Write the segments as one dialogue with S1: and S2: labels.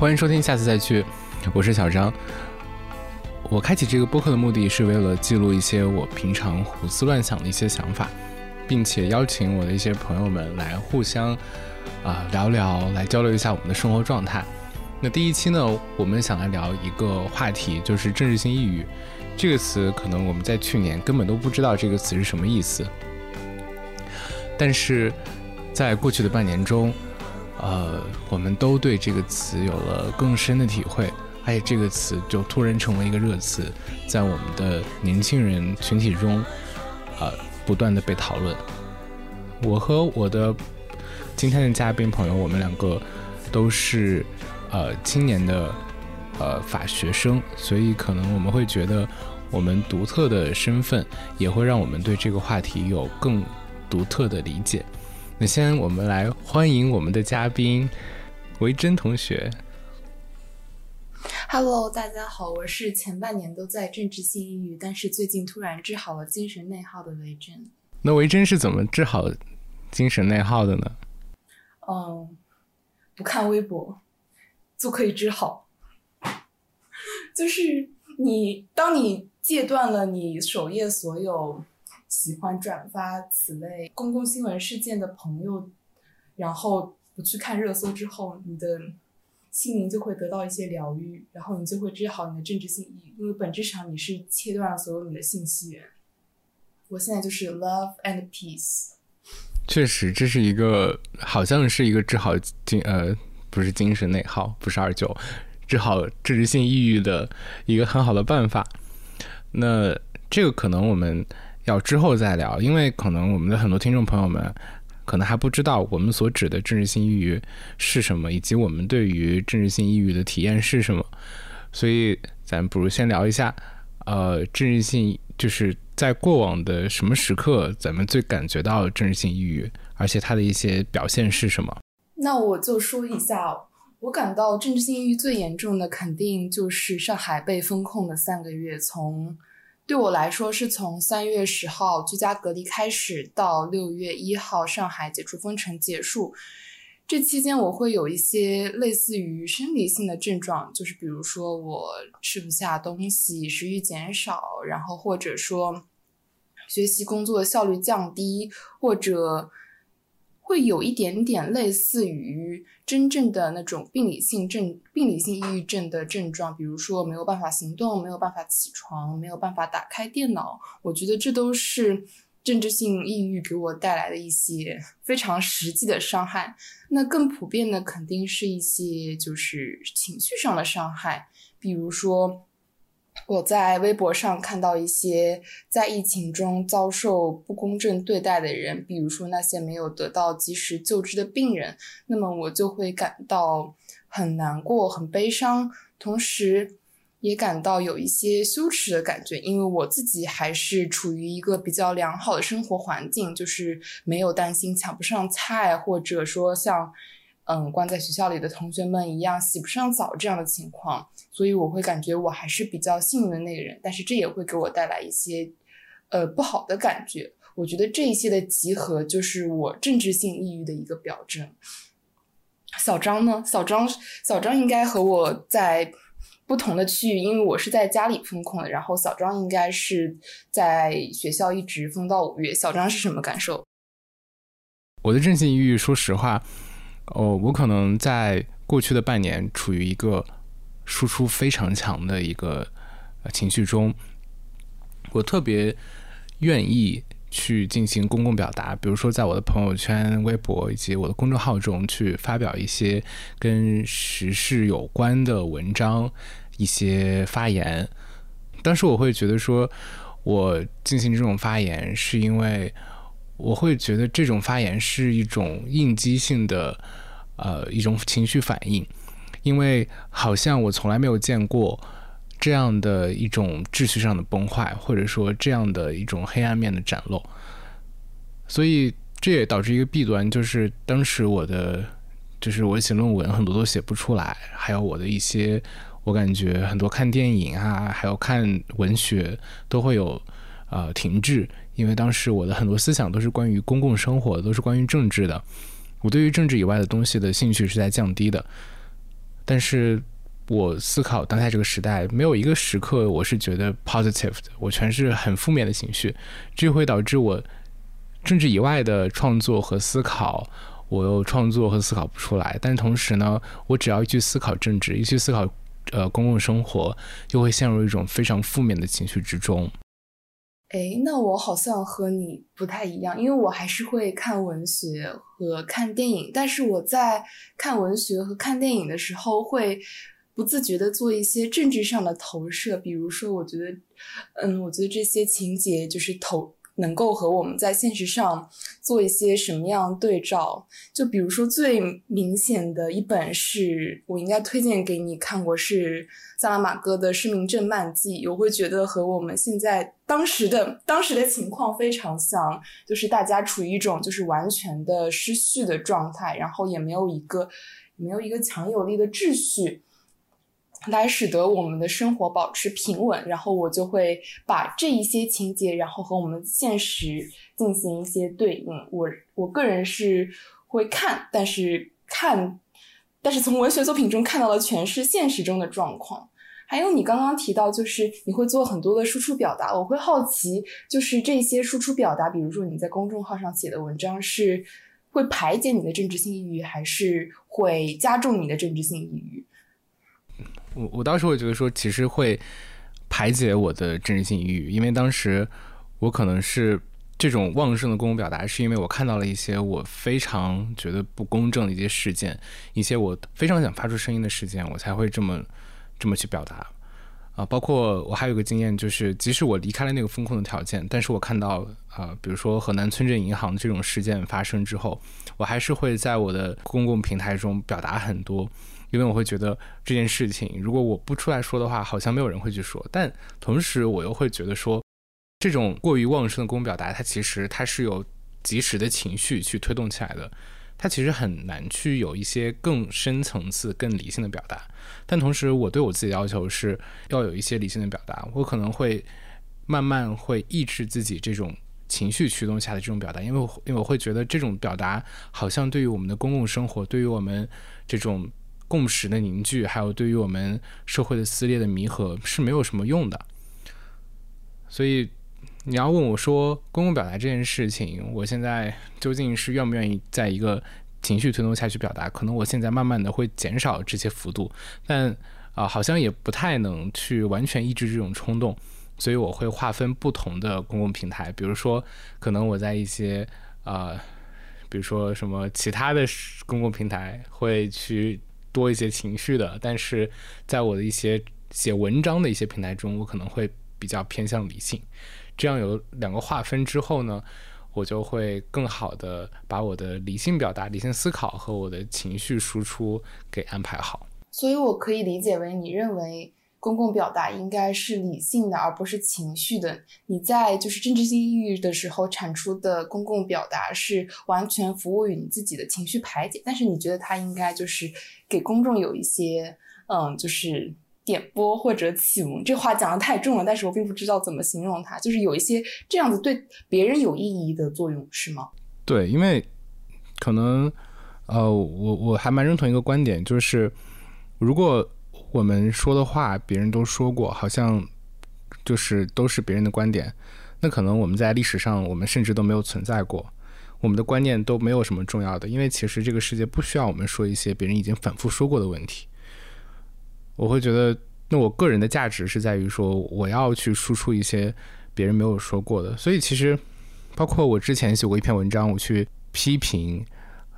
S1: 欢迎收听，下次再去。我是小张。我开启这个播客的目的是为了记录一些我平常胡思乱想的一些想法，并且邀请我的一些朋友们来互相啊聊聊，来交流一下我们的生活状态。那第一期呢，我们想来聊一个话题，就是政治性抑郁这个词。可能我们在去年根本都不知道这个词是什么意思，但是在过去的半年中。呃，我们都对这个词有了更深的体会，而且这个词就突然成为一个热词，在我们的年轻人群体中，呃，不断的被讨论。我和我的今天的嘉宾朋友，我们两个都是呃青年的呃法学生，所以可能我们会觉得我们独特的身份也会让我们对这个话题有更独特的理解。那先，我们来欢迎我们的嘉宾维珍同学。
S2: Hello，大家好，我是前半年都在政治性抑郁，但是最近突然治好了精神内耗的维珍。
S1: 那维珍是怎么治好精神内耗的呢？
S2: 嗯，不看微博就可以治好。就是你，当你戒断了你首页所有。喜欢转发此类公共新闻事件的朋友，然后不去看热搜之后，你的心灵就会得到一些疗愈，然后你就会治好你的政治性抑郁，因为本质上你是切断了所有你的信息源。我现在就是 love and peace。
S1: 确实，这是一个好像是一个治好精呃不是精神内耗，不是二九，治好政治性抑郁的一个很好的办法。那这个可能我们。要之后再聊，因为可能我们的很多听众朋友们可能还不知道我们所指的政治性抑郁是什么，以及我们对于政治性抑郁的体验是什么。所以咱不如先聊一下，呃，政治性就是在过往的什么时刻，咱们最感觉到政治性抑郁，而且它的一些表现是什么？
S2: 那我就说一下，我感到政治性抑郁最严重的，肯定就是上海被封控的三个月，从。对我来说，是从三月十号居家隔离开始，到六月一号上海解除封城结束。这期间，我会有一些类似于生理性的症状，就是比如说我吃不下东西，食欲减少，然后或者说学习工作效率降低，或者。会有一点点类似于真正的那种病理性症、病理性抑郁症的症状，比如说没有办法行动、没有办法起床、没有办法打开电脑。我觉得这都是政治性抑郁给我带来的一些非常实际的伤害。那更普遍的肯定是一些就是情绪上的伤害，比如说。我在微博上看到一些在疫情中遭受不公正对待的人，比如说那些没有得到及时救治的病人，那么我就会感到很难过、很悲伤，同时也感到有一些羞耻的感觉，因为我自己还是处于一个比较良好的生活环境，就是没有担心抢不上菜，或者说像。嗯，关在学校里的同学们一样洗不上澡这样的情况，所以我会感觉我还是比较幸运的那个人，但是这也会给我带来一些呃不好的感觉。我觉得这一些的集合就是我政治性抑郁的一个表征。小张呢？小张，小张应该和我在不同的区域，因为我是在家里封控的，然后小张应该是在学校一直封到五月。小张是什么感受？
S1: 我的政治性抑郁，说实话。哦，我可能在过去的半年处于一个输出非常强的一个情绪中，我特别愿意去进行公共表达，比如说在我的朋友圈、微博以及我的公众号中去发表一些跟时事有关的文章、一些发言。当时我会觉得说，我进行这种发言是因为。我会觉得这种发言是一种应激性的，呃，一种情绪反应，因为好像我从来没有见过这样的一种秩序上的崩坏，或者说这样的一种黑暗面的展露，所以这也导致一个弊端，就是当时我的，就是我写论文很多都写不出来，还有我的一些，我感觉很多看电影啊，还有看文学都会有呃停滞。因为当时我的很多思想都是关于公共生活，都是关于政治的。我对于政治以外的东西的兴趣是在降低的。但是我思考当下这个时代，没有一个时刻我是觉得 positive 的，我全是很负面的情绪，这会导致我政治以外的创作和思考，我又创作和思考不出来。但同时呢，我只要一去思考政治，一去思考呃公共生活，就会陷入一种非常负面的情绪之中。
S2: 哎，那我好像和你不太一样，因为我还是会看文学和看电影，但是我在看文学和看电影的时候，会不自觉的做一些政治上的投射，比如说，我觉得，嗯，我觉得这些情节就是投。能够和我们在现实上做一些什么样对照？就比如说最明显的一本是我应该推荐给你看过，是萨拉马戈的《失明症漫记》，我会觉得和我们现在当时的当时的情况非常像，就是大家处于一种就是完全的失序的状态，然后也没有一个没有一个强有力的秩序。来使得我们的生活保持平稳，然后我就会把这一些情节，然后和我们现实进行一些对应。我我个人是会看，但是看，但是从文学作品中看到的全是现实中的状况。还有你刚刚提到，就是你会做很多的输出表达，我会好奇，就是这些输出表达，比如说你在公众号上写的文章，是会排解你的政治性抑郁，还是会加重你的政治性抑郁？
S1: 我我当时会觉得说，其实会排解我的真实性抑郁，因为当时我可能是这种旺盛的公共表达，是因为我看到了一些我非常觉得不公正的一些事件，一些我非常想发出声音的事件，我才会这么这么去表达啊。包括我还有个经验，就是即使我离开了那个风控的条件，但是我看到啊，比如说河南村镇银行这种事件发生之后，我还是会在我的公共平台中表达很多。因为我会觉得这件事情，如果我不出来说的话，好像没有人会去说。但同时，我又会觉得说，这种过于旺盛的公共表达，它其实它是有及时的情绪去推动起来的，它其实很难去有一些更深层次、更理性的表达。但同时，我对我自己的要求是要有一些理性的表达。我可能会慢慢会抑制自己这种情绪驱动下的这种表达，因为因为我会觉得这种表达好像对于我们的公共生活，对于我们这种。共识的凝聚，还有对于我们社会的撕裂的弥合是没有什么用的。所以你要问我说，公共表达这件事情，我现在究竟是愿不愿意在一个情绪推动下去表达？可能我现在慢慢的会减少这些幅度，但啊，好像也不太能去完全抑制这种冲动。所以我会划分不同的公共平台，比如说，可能我在一些啊，比如说什么其他的公共平台会去。多一些情绪的，但是在我的一些写文章的一些平台中，我可能会比较偏向理性。这样有两个划分之后呢，我就会更好的把我的理性表达、理性思考和我的情绪输出给安排好。
S2: 所以，我可以理解为你认为。公共表达应该是理性的，而不是情绪的。你在就是政治性抑郁的时候产出的公共表达是完全服务于你自己的情绪排解，但是你觉得它应该就是给公众有一些嗯，就是点拨或者启蒙。这话讲的太重了，但是我并不知道怎么形容它，就是有一些这样子对别人有意义的作用，是吗？
S1: 对，因为可能呃，我我还蛮认同一个观点，就是如果。我们说的话，别人都说过，好像就是都是别人的观点。那可能我们在历史上，我们甚至都没有存在过，我们的观念都没有什么重要的。因为其实这个世界不需要我们说一些别人已经反复说过的问题。我会觉得，那我个人的价值是在于说，我要去输出一些别人没有说过的。所以其实，包括我之前写过一篇文章，我去批评。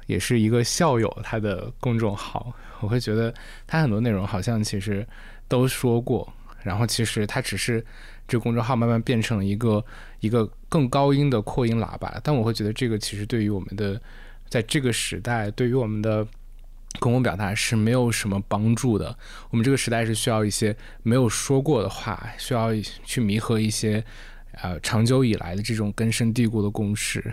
S1: 也是一个校友他的公众号，我会觉得他很多内容好像其实都说过，然后其实他只是这个公众号慢慢变成了一个一个更高音的扩音喇叭，但我会觉得这个其实对于我们的在这个时代，对于我们的公共表达是没有什么帮助的。我们这个时代是需要一些没有说过的话，需要去弥合一些呃长久以来的这种根深蒂固的共识。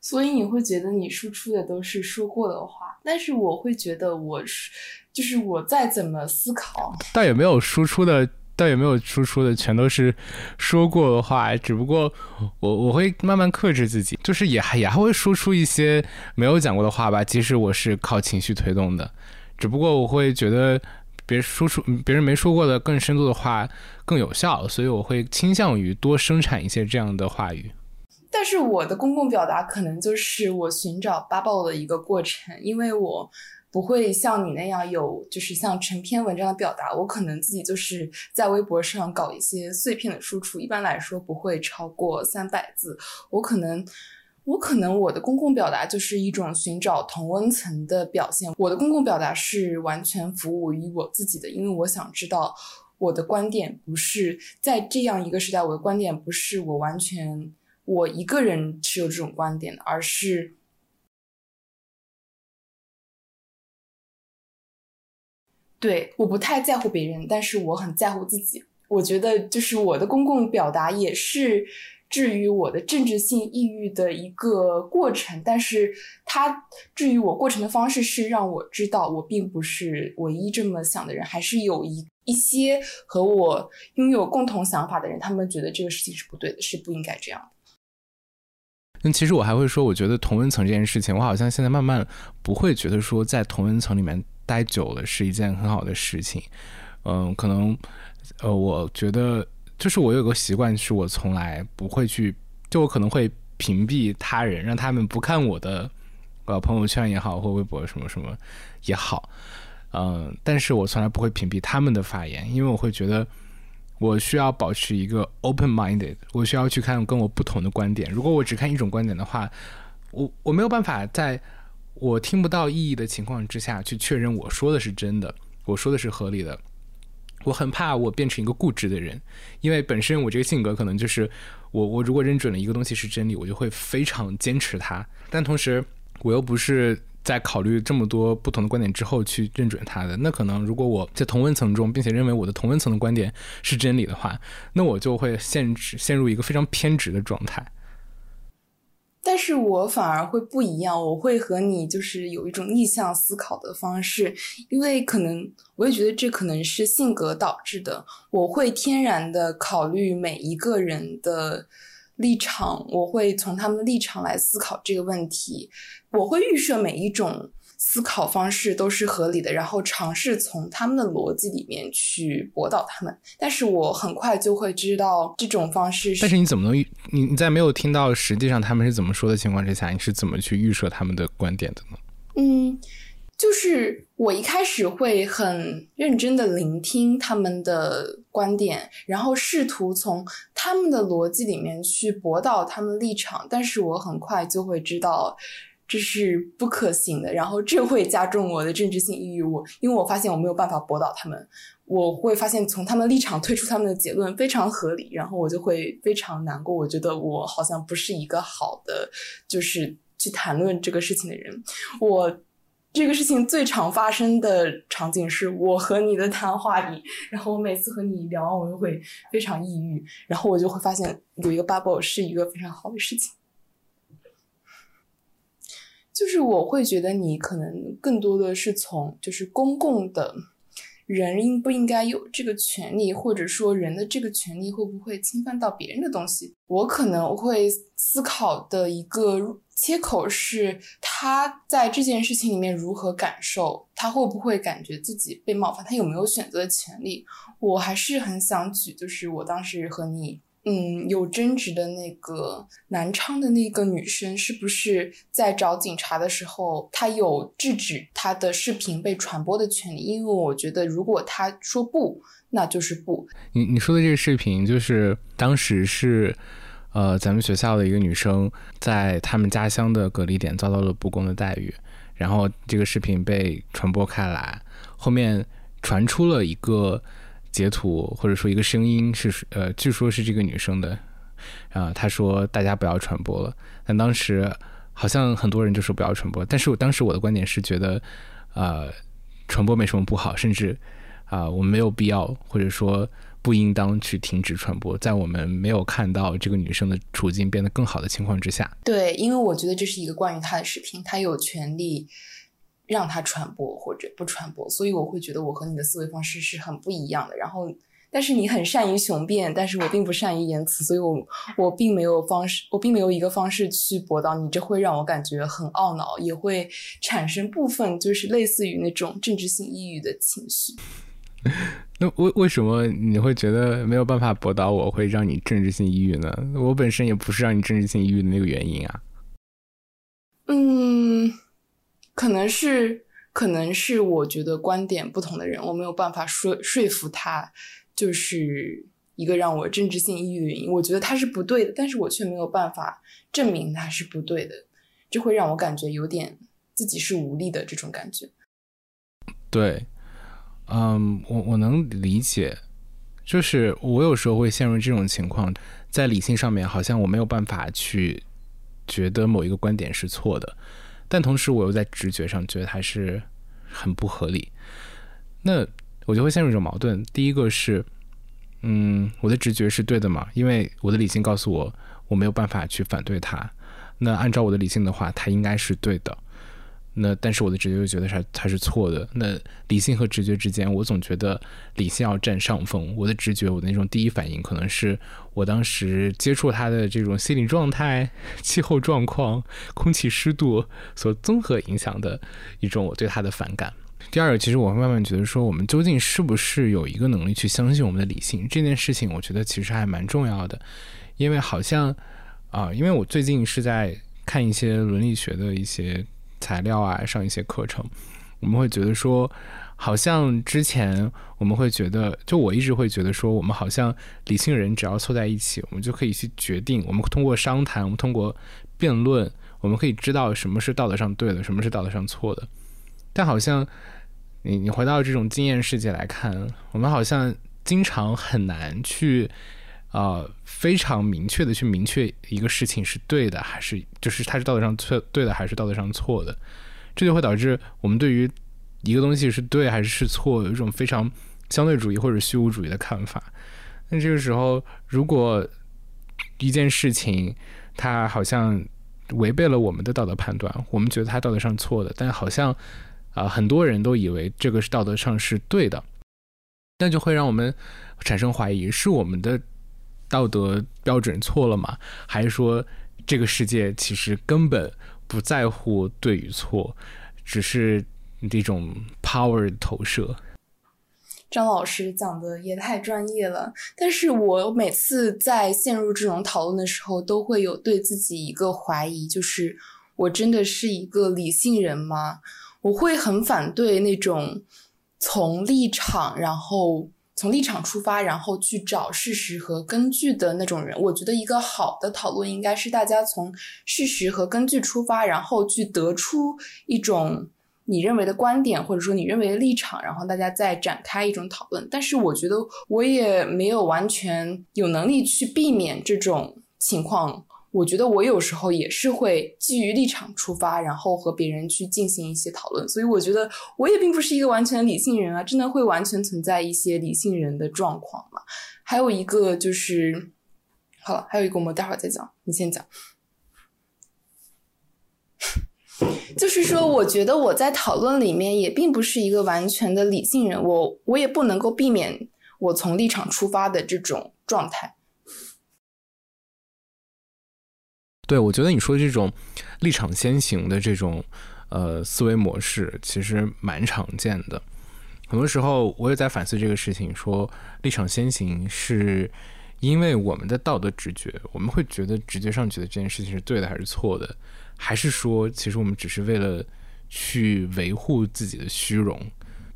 S2: 所以你会觉得你输出的都是说过的话，但是我会觉得我是，就是我再怎么思考，
S1: 倒也没有输出的，倒也没有输出的全都是说过的话，只不过我我会慢慢克制自己，就是也还也还会输出一些没有讲过的话吧，即使我是靠情绪推动的，只不过我会觉得别说出别人没说过的更深度的话更有效，所以我会倾向于多生产一些这样的话语。
S2: 但是我的公共表达可能就是我寻找 bubble 的一个过程，因为我不会像你那样有就是像成篇文章的表达，我可能自己就是在微博上搞一些碎片的输出，一般来说不会超过三百字。我可能我可能我的公共表达就是一种寻找同温层的表现，我的公共表达是完全服务于我自己的，因为我想知道我的观点不是在这样一个时代，我的观点不是我完全。我一个人持有这种观点的，而是对我不太在乎别人，但是我很在乎自己。我觉得就是我的公共表达也是治愈我的政治性抑郁的一个过程，但是它治愈我过程的方式是让我知道我并不是唯一这么想的人，还是有一一些和我拥有共同想法的人，他们觉得这个事情是不对的，是不应该这样的。
S1: 那其实我还会说，我觉得同温层这件事情，我好像现在慢慢不会觉得说在同温层里面待久了是一件很好的事情。嗯，可能呃，我觉得就是我有个习惯，是我从来不会去，就我可能会屏蔽他人，让他们不看我的呃朋友圈也好，或微博什么什么也好。嗯，但是我从来不会屏蔽他们的发言，因为我会觉得。我需要保持一个 open-minded，我需要去看跟我不同的观点。如果我只看一种观点的话，我我没有办法在我听不到意义的情况之下去确认我说的是真的，我说的是合理的。我很怕我变成一个固执的人，因为本身我这个性格可能就是我我如果认准了一个东西是真理，我就会非常坚持它。但同时我又不是。在考虑这么多不同的观点之后去认准他的，那可能如果我在同温层中，并且认为我的同温层的观点是真理的话，那我就会限制陷入一个非常偏执的状态。
S2: 但是我反而会不一样，我会和你就是有一种逆向思考的方式，因为可能我也觉得这可能是性格导致的，我会天然的考虑每一个人的。立场，我会从他们的立场来思考这个问题。我会预设每一种思考方式都是合理的，然后尝试从他们的逻辑里面去驳倒他们。但是我很快就会知道这种方式。
S1: 但是你怎么能你你在没有听到实际上他们是怎么说的情况之下，你是怎么去预设他们的观点的呢？
S2: 嗯。就是我一开始会很认真的聆听他们的观点，然后试图从他们的逻辑里面去驳倒他们立场，但是我很快就会知道这是不可行的，然后这会加重我的政治性抑郁。我因为我发现我没有办法驳倒他们，我会发现从他们立场推出他们的结论非常合理，然后我就会非常难过。我觉得我好像不是一个好的，就是去谈论这个事情的人。我。这个事情最常发生的场景是我和你的谈话里，然后我每次和你聊完，我就会非常抑郁，然后我就会发现有一个 bubble 是一个非常好的事情，就是我会觉得你可能更多的是从就是公共的人应不应该有这个权利，或者说人的这个权利会不会侵犯到别人的东西，我可能会思考的一个。切口是他在这件事情里面如何感受，他会不会感觉自己被冒犯，他有没有选择的权利？我还是很想举，就是我当时和你，嗯，有争执的那个南昌的那个女生，是不是在找警察的时候，她有制止她的视频被传播的权利？因为我觉得，如果她说不，那就是不。
S1: 你你说的这个视频，就是当时是。呃，咱们学校的一个女生在他们家乡的隔离点遭到了不公的待遇，然后这个视频被传播开来，后面传出了一个截图或者说一个声音，是呃，据说是这个女生的，啊，她说大家不要传播了，但当时好像很多人就说不要传播，但是我当时我的观点是觉得，呃，传播没什么不好，甚至啊，我们没有必要或者说。不应当去停止传播，在我们没有看到这个女生的处境变得更好的情况之下。
S2: 对，因为我觉得这是一个关于她的视频，她有权利让它传播或者不传播，所以我会觉得我和你的思维方式是很不一样的。然后但是你很善于雄辩，但是我并不善于言辞，所以我我并没有方式，我并没有一个方式去驳倒你，这会让我感觉很懊恼，也会产生部分就是类似于那种政治性抑郁的情绪。
S1: 那为为什么你会觉得没有办法驳倒我，会让你政治性抑郁呢？我本身也不是让你政治性抑郁的那个原因啊。
S2: 嗯，可能是，可能是我觉得观点不同的人，我没有办法说说服他。就是一个让我政治性抑郁的原因，我觉得他是不对的，但是我却没有办法证明他是不对的，这会让我感觉有点自己是无力的这种感觉。
S1: 对，嗯，我我能理解，就是我有时候会陷入这种情况，在理性上面好像我没有办法去觉得某一个观点是错的，但同时我又在直觉上觉得它是很不合理，那。我就会陷入一种矛盾。第一个是，嗯，我的直觉是对的嘛？因为我的理性告诉我，我没有办法去反对它。那按照我的理性的话，它应该是对的。那但是我的直觉又觉得它它是错的。那理性和直觉之间，我总觉得理性要占上风。我的直觉，我的那种第一反应，可能是我当时接触它的这种心理状态、气候状况、空气湿度所综合影响的一种我对它的反感。第二个，其实我会慢慢觉得说，我们究竟是不是有一个能力去相信我们的理性这件事情？我觉得其实还蛮重要的，因为好像啊，因为我最近是在看一些伦理学的一些材料啊，上一些课程，我们会觉得说，好像之前我们会觉得，就我一直会觉得说，我们好像理性人只要凑在一起，我们就可以去决定，我们通过商谈，我们通过辩论，我们可以知道什么是道德上对的，什么是道德上错的，但好像。你你回到这种经验世界来看，我们好像经常很难去，呃，非常明确的去明确一个事情是对的还是就是它是道德上错对的还是道德上错的，这就会导致我们对于一个东西是对还是是错有一种非常相对主义或者虚无主义的看法。那这个时候，如果一件事情它好像违背了我们的道德判断，我们觉得它道德上错的，但好像。啊，很多人都以为这个是道德上是对的，那就会让我们产生怀疑：是我们的道德标准错了吗？还是说这个世界其实根本不在乎对与错，只是这种 power 投射？
S2: 张老师讲的也太专业了，但是我每次在陷入这种讨论的时候，都会有对自己一个怀疑，就是我真的是一个理性人吗？我会很反对那种从立场，然后从立场出发，然后去找事实和根据的那种人。我觉得一个好的讨论应该是大家从事实和根据出发，然后去得出一种你认为的观点，或者说你认为的立场，然后大家再展开一种讨论。但是我觉得我也没有完全有能力去避免这种情况。我觉得我有时候也是会基于立场出发，然后和别人去进行一些讨论，所以我觉得我也并不是一个完全理性人啊，真的会完全存在一些理性人的状况嘛。还有一个就是，好了，还有一个我们待会儿再讲，你先讲。就是说，我觉得我在讨论里面也并不是一个完全的理性人，我我也不能够避免我从立场出发的这种状态。
S1: 对，我觉得你说的这种立场先行的这种呃思维模式，其实蛮常见的。很多时候我也在反思这个事情，说立场先行是因为我们的道德直觉，我们会觉得直觉上觉得这件事情是对的还是错的，还是说其实我们只是为了去维护自己的虚荣？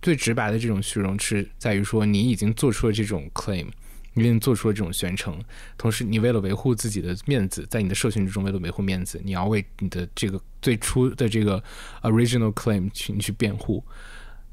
S1: 最直白的这种虚荣是在于说你已经做出了这种 claim。你做出了这种宣称，同时你为了维护自己的面子，在你的社群之中为了维护面子，你要为你的这个最初的这个 original claim 去去辩护。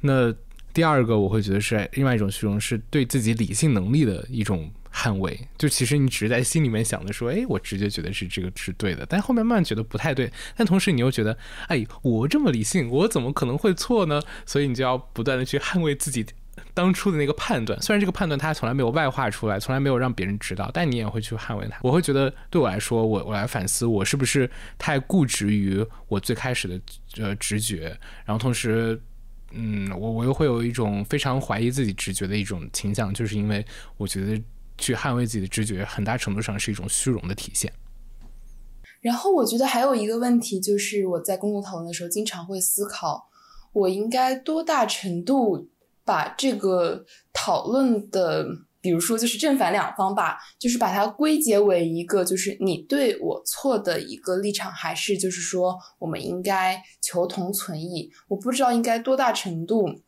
S1: 那第二个，我会觉得是另外一种虚荣，是对自己理性能力的一种捍卫。就其实你只是在心里面想着说，哎，我直接觉得是这个是对的，但后面慢慢觉得不太对。但同时你又觉得，哎，我这么理性，我怎么可能会错呢？所以你就要不断的去捍卫自己。当初的那个判断，虽然这个判断他从来没有外化出来，从来没有让别人知道，但你也会去捍卫它。我会觉得，对我来说，我我来反思，我是不是太固执于我最开始的呃直觉，然后同时嗯，我我又会有一种非常怀疑自己直觉的一种倾向，就是因为我觉得去捍卫自己的直觉，很大程度上是一种虚荣的体现。
S2: 然后我觉得还有一个问题，就是我在公共讨论的时候，经常会思考，我应该多大程度把这个讨论的，比如说就是正反两方吧，就是把它归结为一个就是你对我错的一个立场，还是就是说我们应该求同存异？我不知道应该多大程度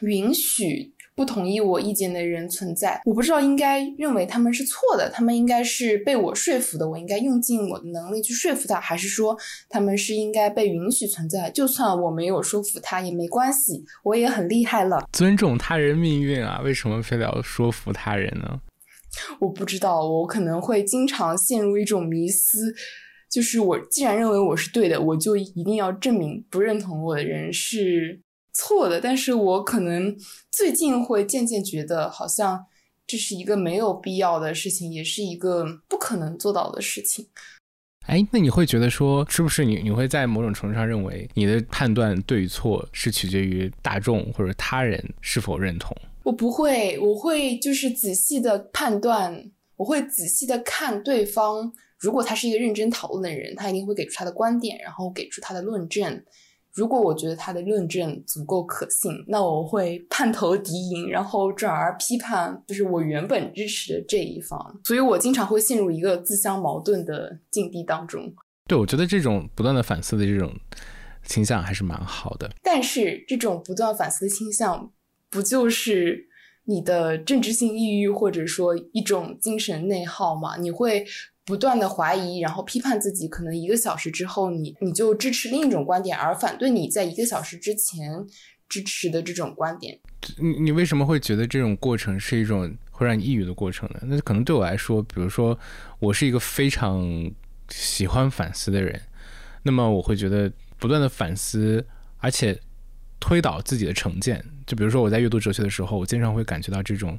S2: 允许。不同意我意见的人存在，我不知道应该认为他们是错的，他们应该是被我说服的，我应该用尽我的能力去说服他，还是说他们是应该被允许存在？就算我没有说服他也没关系，我也很厉害了。
S1: 尊重他人命运啊，为什么非得要说服他人呢？
S2: 我不知道，我可能会经常陷入一种迷思，就是我既然认为我是对的，我就一定要证明不认同我的人是。错的，但是我可能最近会渐渐觉得，好像这是一个没有必要的事情，也是一个不可能做到的事情。
S1: 哎，那你会觉得说，是不是你你会在某种程度上认为，你的判断对与错是取决于大众或者他人是否认同？
S2: 我不会，我会就是仔细的判断，我会仔细的看对方，如果他是一个认真讨论的人，他一定会给出他的观点，然后给出他的论证。如果我觉得他的论证足够可信，那我会叛投敌营，然后转而批判就是我原本支持的这一方。所以我经常会陷入一个自相矛盾的境地当中。
S1: 对，我觉得这种不断的反思的这种倾向还是蛮好的。
S2: 但是这种不断反思的倾向，不就是你的政治性抑郁，或者说一种精神内耗吗？你会。不断的怀疑，然后批判自己，可能一个小时之后，你你就支持另一种观点，而反对你在一个小时之前支持的这种观点。
S1: 你你为什么会觉得这种过程是一种会让你抑郁的过程呢？那可能对我来说，比如说我是一个非常喜欢反思的人，那么我会觉得不断的反思，而且推导自己的成见。就比如说我在阅读哲学的时候，我经常会感觉到这种。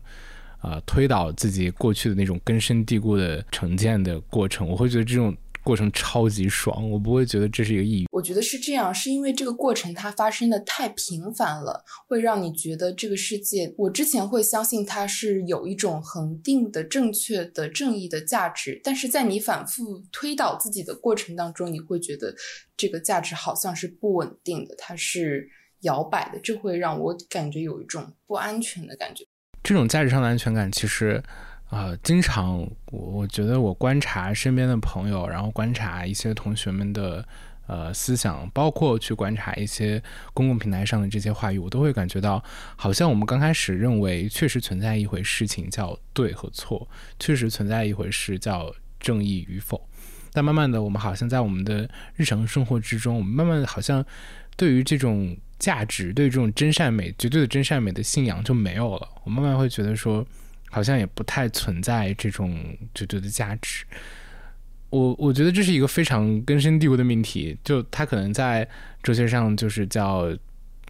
S1: 啊，推导自己过去的那种根深蒂固的成见的过程，我会觉得这种过程超级爽，我不会觉得这是一个抑郁。
S2: 我觉得是这样，是因为这个过程它发生的太频繁了，会让你觉得这个世界。我之前会相信它是有一种恒定的、正确的、正义的价值，但是在你反复推导自己的过程当中，你会觉得这个价值好像是不稳定的，它是摇摆的，这会让我感觉有一种不安全的感觉。
S1: 这种价值上的安全感，其实，呃，经常我我觉得我观察身边的朋友，然后观察一些同学们的呃思想，包括去观察一些公共平台上的这些话语，我都会感觉到，好像我们刚开始认为确实存在一回事情叫对和错，确实存在一回事叫正义与否，但慢慢的，我们好像在我们的日常生活之中，我们慢慢的好像对于这种。价值对这种真善美、绝对的真善美的信仰就没有了。我慢慢会觉得说，好像也不太存在这种绝对的价值。我我觉得这是一个非常根深蒂固的命题，就它可能在哲学上就是叫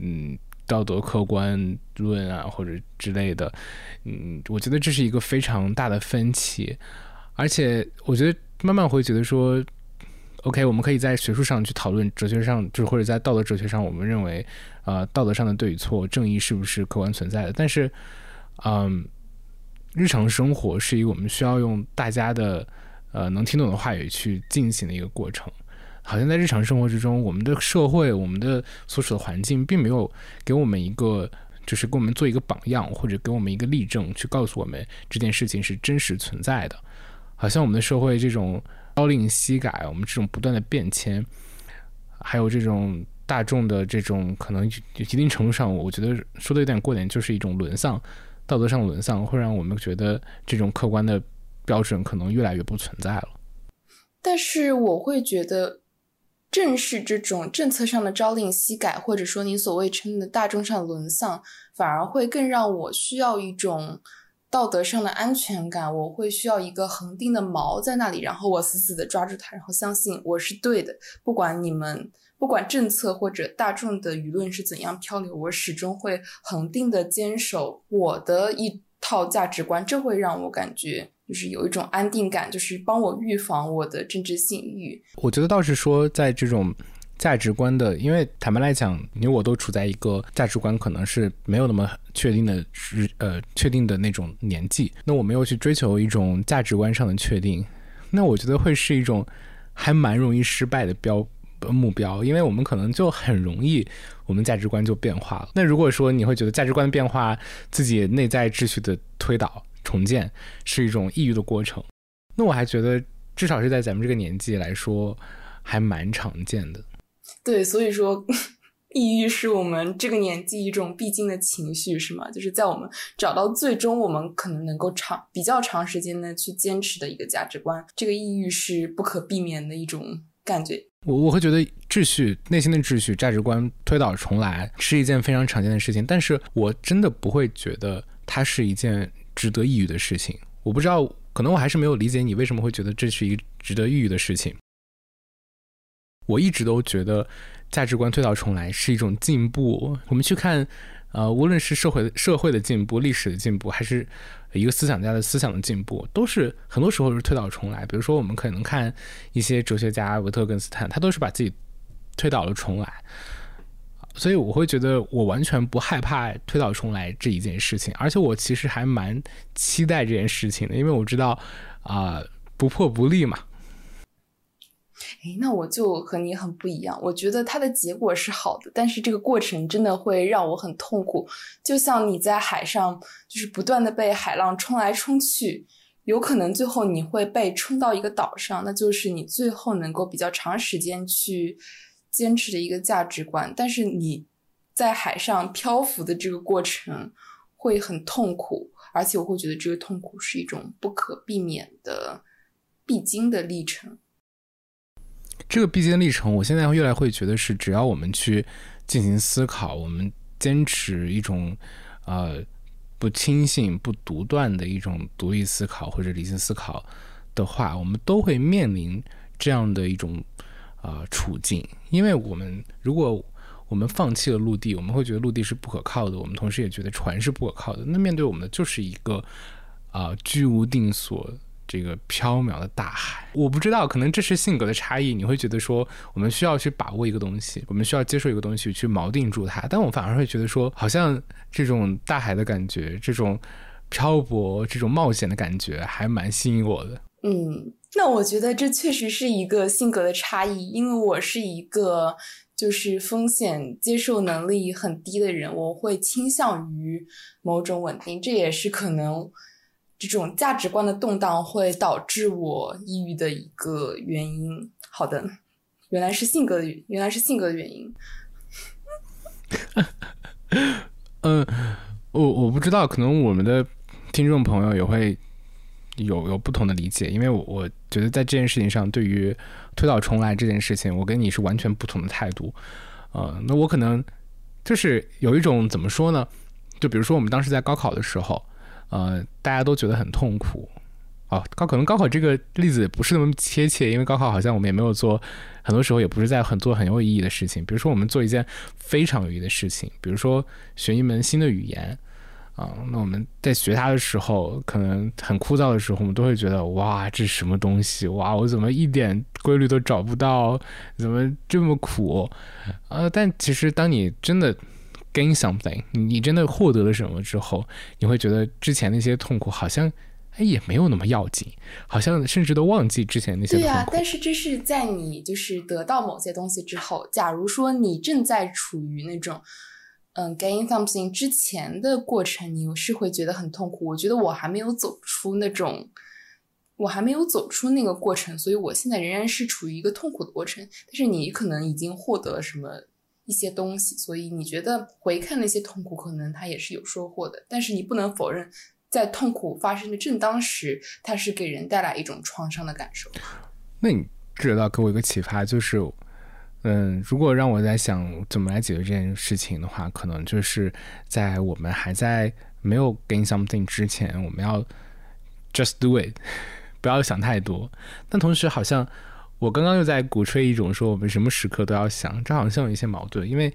S1: 嗯道德客观论啊或者之类的。嗯，我觉得这是一个非常大的分歧，而且我觉得慢慢会觉得说。OK，我们可以在学术上去讨论哲学上，就是或者在道德哲学上，我们认为，呃，道德上的对与错、正义是不是客观存在的？但是，嗯，日常生活是一个我们需要用大家的呃能听懂的话语去进行的一个过程。好像在日常生活之中，我们的社会、我们的所处的环境，并没有给我们一个，就是给我们做一个榜样，或者给我们一个例证，去告诉我们这件事情是真实存在的。好像我们的社会这种。朝令夕改，我们这种不断的变迁，还有这种大众的这种可能，一定程度上，我觉得说的有点过点，就是一种沦丧，道德上的沦丧，会让我们觉得这种客观的标准可能越来越不存在了。
S2: 但是我会觉得，正是这种政策上的朝令夕改，或者说你所谓称的大众上沦丧，反而会更让我需要一种。道德上的安全感，我会需要一个恒定的锚在那里，然后我死死的抓住它，然后相信我是对的。不管你们，不管政策或者大众的舆论是怎样漂流，我始终会恒定的坚守我的一套价值观。这会让我感觉就是有一种安定感，就是帮我预防我的政治性欲。
S1: 我觉得倒是说，在这种价值观的，因为坦白来讲，你我都处在一个价值观可能是没有那么确定的，是呃确定的那种年纪。那我没有去追求一种价值观上的确定，那我觉得会是一种还蛮容易失败的标目标，因为我们可能就很容易，我们价值观就变化了。那如果说你会觉得价值观变化，自己内在秩序的推倒重建是一种抑郁的过程，那我还觉得至少是在咱们这个年纪来说，还蛮常见的。
S2: 对，所以说，抑郁是我们这个年纪一种必经的情绪，是吗？就是在我们找到最终我们可能能够长比较长时间的去坚持的一个价值观，这个抑郁是不可避免的一种感觉。
S1: 我我会觉得秩序、内心的秩序、价值观推倒重来是一件非常常见的事情，但是我真的不会觉得它是一件值得抑郁的事情。我不知道，可能我还是没有理解你为什么会觉得这是一值得抑郁的事情。我一直都觉得价值观推倒重来是一种进步。我们去看，呃，无论是社会社会的进步、历史的进步，还是一个思想家的思想的进步，都是很多时候是推倒重来。比如说，我们可能看一些哲学家，维特根斯坦，他都是把自己推倒了重来。所以我会觉得，我完全不害怕推倒重来这一件事情，而且我其实还蛮期待这件事情的，因为我知道，啊，不破不立嘛。
S2: 哎，那我就和你很不一样。我觉得它的结果是好的，但是这个过程真的会让我很痛苦。就像你在海上，就是不断的被海浪冲来冲去，有可能最后你会被冲到一个岛上，那就是你最后能够比较长时间去坚持的一个价值观。但是你在海上漂浮的这个过程会很痛苦，而且我会觉得这个痛苦是一种不可避免的必经的历程。
S1: 这个必经历程，我现在越来会觉得是，只要我们去进行思考，我们坚持一种呃不轻信、不独断的一种独立思考或者理性思考的话，我们都会面临这样的一种呃处境。因为我们如果我们放弃了陆地，我们会觉得陆地是不可靠的；我们同时也觉得船是不可靠的。那面对我们的就是一个啊居无定所。这个缥缈的大海，我不知道，可能这是性格的差异。你会觉得说，我们需要去把握一个东西，我们需要接受一个东西，去锚定住它。但我反而会觉得说，好像这种大海的感觉，这种漂泊、这种冒险的感觉，还蛮吸引我的。
S2: 嗯，那我觉得这确实是一个性格的差异，因为我是一个就是风险接受能力很低的人，我会倾向于某种稳定，这也是可能。这种价值观的动荡会导致我抑郁的一个原因。好的，原来是性格，原来是性格的原因。
S1: 嗯，我我不知道，可能我们的听众朋友也会有有不同的理解，因为我我觉得在这件事情上，对于推倒重来这件事情，我跟你是完全不同的态度。呃，那我可能就是有一种怎么说呢？就比如说我们当时在高考的时候。呃，大家都觉得很痛苦，哦，高可能高考这个例子不是那么贴切，因为高考好像我们也没有做，很多时候也不是在很做很有意义的事情，比如说我们做一件非常有意义的事情，比如说学一门新的语言，啊，那我们在学它的时候，可能很枯燥的时候，我们都会觉得哇，这是什么东西？哇，我怎么一点规律都找不到？怎么这么苦？呃，但其实当你真的。Gain something，你真的获得了什么之后，你会觉得之前那些痛苦好像哎也没有那么要紧，好像甚至都忘记之前那些痛苦。
S2: 对呀，但是这是在你就是得到某些东西之后。假如说你正在处于那种嗯 gain something 之前的过程，你是会觉得很痛苦。我觉得我还没有走出那种，我还没有走出那个过程，所以我现在仍然是处于一个痛苦的过程。但是你可能已经获得了什么？一些东西，所以你觉得回看那些痛苦，可能它也是有收获的。但是你不能否认，在痛苦发生的正当时，它是给人带来一种创伤的感受。
S1: 那你知道给我一个启发，就是，嗯，如果让我在想怎么来解决这件事情的话，可能就是在我们还在没有 gain something 之前，我们要 just do it，不要想太多。但同时好像。我刚刚又在鼓吹一种说我们什么时刻都要想，这好像有一些矛盾，因为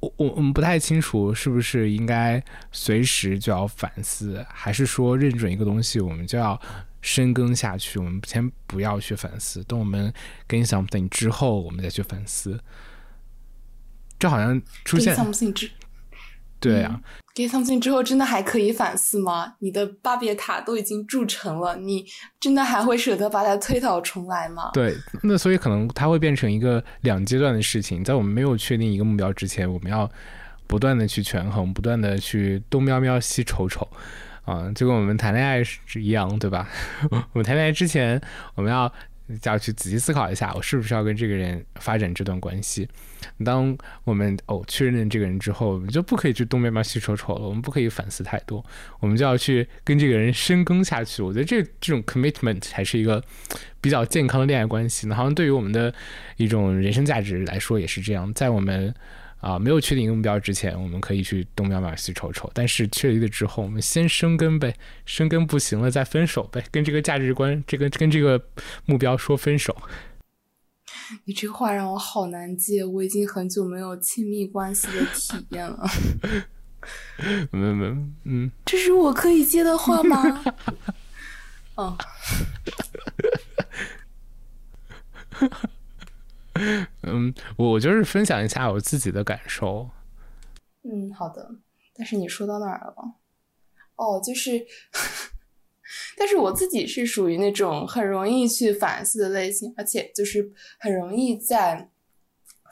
S1: 我我我们不太清楚是不是应该随时就要反思，还是说认准一个东西我们就要深耕下去，我们先不要去反思，等我们 gain something 之后，我们再去反思。这好像出现
S2: something 之
S1: 对啊
S2: ，get something 之后真的还可以反思吗？你的巴别塔都已经筑成了，你真的还会舍得把它推倒重来吗？
S1: 对，那所以可能它会变成一个两阶段的事情，在我们没有确定一个目标之前，我们要不断的去权衡，不断的去东瞄瞄西瞅瞅。啊，就跟我们谈恋爱是一样，对吧？我们谈恋爱之前，我们要要去仔细思考一下，我是不是要跟这个人发展这段关系。当我们哦确认这个人之后，我们就不可以去东边边西瞅瞅了，我们不可以反思太多，我们就要去跟这个人深耕下去。我觉得这这种 commitment 才是一个比较健康的恋爱关系。那好像对于我们的一种人生价值来说也是这样，在我们。啊，没有确定一个目标之前，我们可以去东瞄瞄西瞅瞅。但是确立了之后，我们先生根呗，生根不行了再分手呗，跟这个价值观、这个跟这个目标说分手。
S2: 你这话让我好难接，我已经很久没有亲密关系的体验了。
S1: 没没嗯，
S2: 这是我可以接的话吗？嗯。
S1: 嗯，我就是分享一下我自己的感受。
S2: 嗯，好的。但是你说到哪儿了？哦，就是，但是我自己是属于那种很容易去反思的类型，而且就是很容易在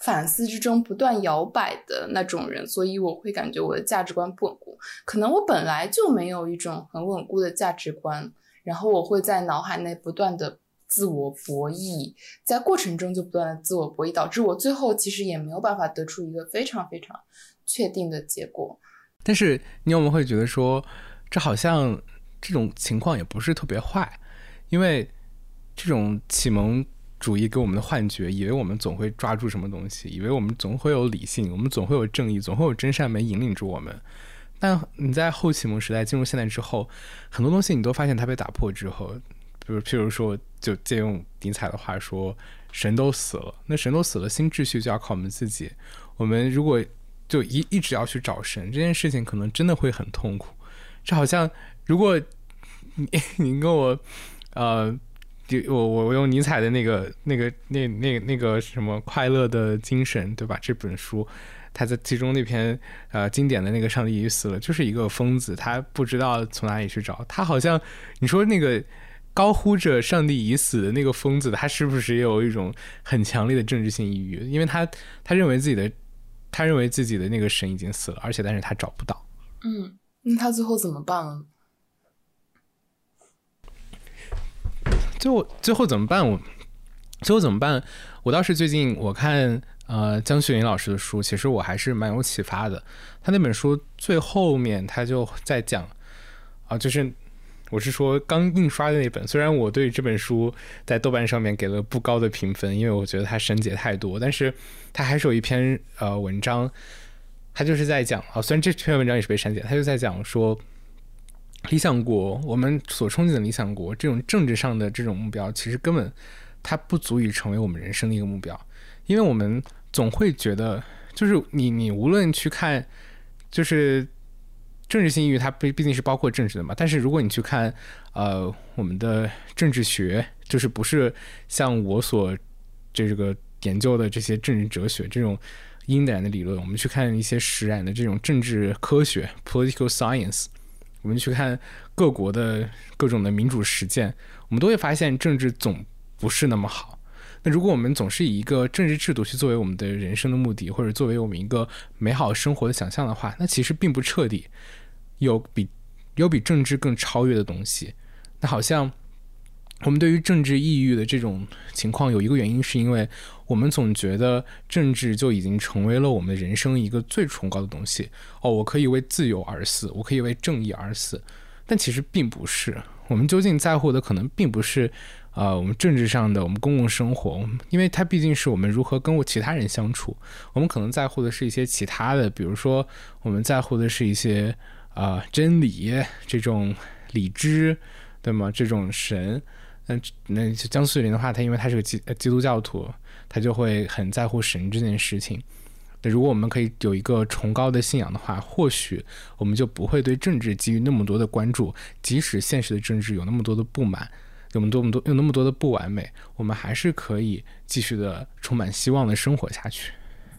S2: 反思之中不断摇摆的那种人，所以我会感觉我的价值观不稳固。可能我本来就没有一种很稳固的价值观，然后我会在脑海内不断的。自我博弈，在过程中就不断的自我博弈，导致我最后其实也没有办法得出一个非常非常确定的结果。
S1: 但是你有没有会觉得说，这好像这种情况也不是特别坏，因为这种启蒙主义给我们的幻觉，以为我们总会抓住什么东西，以为我们总会有理性，我们总会有正义，总会有真善美引领着我们。但你在后启蒙时代进入现代之后，很多东西你都发现它被打破之后。比如，譬如说，就借用尼采的话说：“神都死了，那神都死了，新秩序就要靠我们自己。我们如果就一一直要去找神，这件事情可能真的会很痛苦。这好像，如果你 你跟我，呃，我我我用尼采的那个那个那那那个什么快乐的精神，对吧？这本书，他在其中那篇呃经典的那个上帝已死了，就是一个疯子，他不知道从哪里去找。他好像你说那个。”高呼着“上帝已死”的那个疯子，他是不是也有一种很强烈的政治性抑郁？因为他他认为自己的，他认为自己的那个神已经死了，而且但是他找不到。
S2: 嗯，那他最后怎么办了？
S1: 最后最后怎么办？我最后怎么办？我倒是最近我看呃江雪林老师的书，其实我还是蛮有启发的。他那本书最后面他就在讲啊，就是。我是说刚印刷的那本，虽然我对这本书在豆瓣上面给了不高的评分，因为我觉得它删节太多，但是它还是有一篇呃文章，它就是在讲啊，虽然这篇文章也是被删节，它就在讲说，理想国，我们所憧憬的理想国，这种政治上的这种目标，其实根本它不足以成为我们人生的一个目标，因为我们总会觉得，就是你你无论去看，就是。政治性抑郁，它毕毕竟是包括政治的嘛。但是如果你去看，呃，我们的政治学，就是不是像我所这个研究的这些政治哲学这种因然的理论，我们去看一些实然的这种政治科学 （political science），我们去看各国的各种的民主实践，我们都会发现政治总不是那么好。那如果我们总是以一个政治制度去作为我们的人生的目的，或者作为我们一个美好生活的想象的话，那其实并不彻底。有比有比政治更超越的东西。那好像我们对于政治抑郁的这种情况，有一个原因，是因为我们总觉得政治就已经成为了我们人生一个最崇高的东西。哦，我可以为自由而死，我可以为正义而死。但其实并不是。我们究竟在乎的，可能并不是。呃，我们政治上的，我们公共生活，因为它毕竟是我们如何跟其他人相处，我们可能在乎的是一些其他的，比如说我们在乎的是一些啊真理这种理智，对吗？这种神，那那江苏林的话，他因为他是个基基督教徒，他就会很在乎神这件事情。那如果我们可以有一个崇高的信仰的话，或许我们就不会对政治给予那么多的关注。即使现实的政治有那么多的不满，有那么多、么多有那么多的不完美，我们还是可以继续的充满希望的生活下去。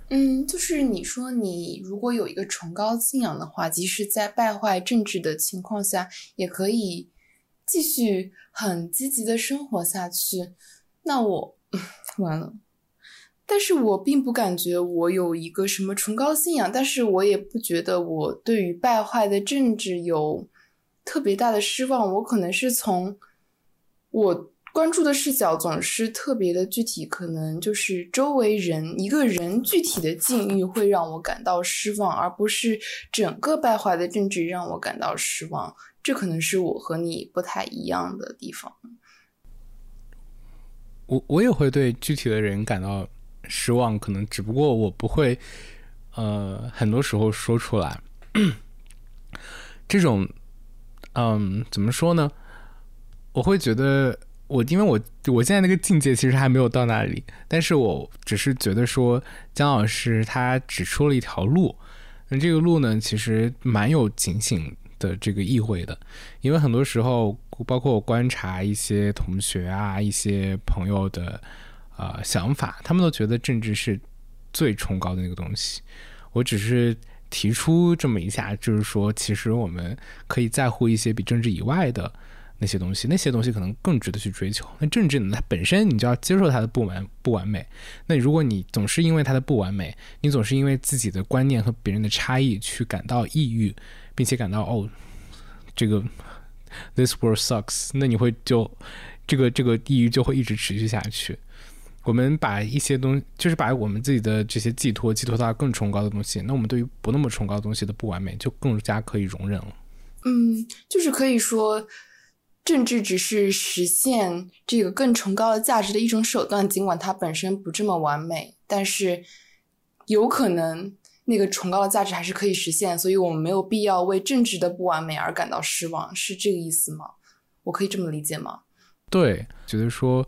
S2: 嗯，就是你说你如果有一个崇高信仰的话，即使在败坏政治的情况下，也可以继续很积极的生活下去。那我 完了，但是我并不感觉我有一个什么崇高信仰，但是我也不觉得我对于败坏的政治有特别大的失望。我可能是从我。关注的视角总是特别的具体，可能就是周围人一个人具体的境遇会让我感到失望，而不是整个败坏的政治让我感到失望。这可能是我和你不太一样的地方。
S1: 我我也会对具体的人感到失望，可能只不过我不会，呃，很多时候说出来。这种，嗯，怎么说呢？我会觉得。我因为我我现在那个境界其实还没有到那里，但是我只是觉得说姜老师他指出了一条路，那这个路呢其实蛮有警醒的这个意味的，因为很多时候包括我观察一些同学啊、一些朋友的啊想法，他们都觉得政治是最崇高的那个东西。我只是提出这么一下，就是说其实我们可以在乎一些比政治以外的。那些东西，那些东西可能更值得去追求。那政治呢？它本身你就要接受它的不完不完美。那如果你总是因为它的不完美，你总是因为自己的观念和别人的差异去感到抑郁，并且感到哦，这个 this world sucks，那你会就这个这个抑郁就会一直持续下去。我们把一些东西，就是把我们自己的这些寄托寄托到更崇高的东西，那我们对于不那么崇高的东西的不完美就更加可以容忍了。
S2: 嗯，就是可以说。政治只是实现这个更崇高的价值的一种手段，尽管它本身不这么完美，但是有可能那个崇高的价值还是可以实现，所以我们没有必要为政治的不完美而感到失望，是这个意思吗？我可以这么理解吗？
S1: 对，觉得说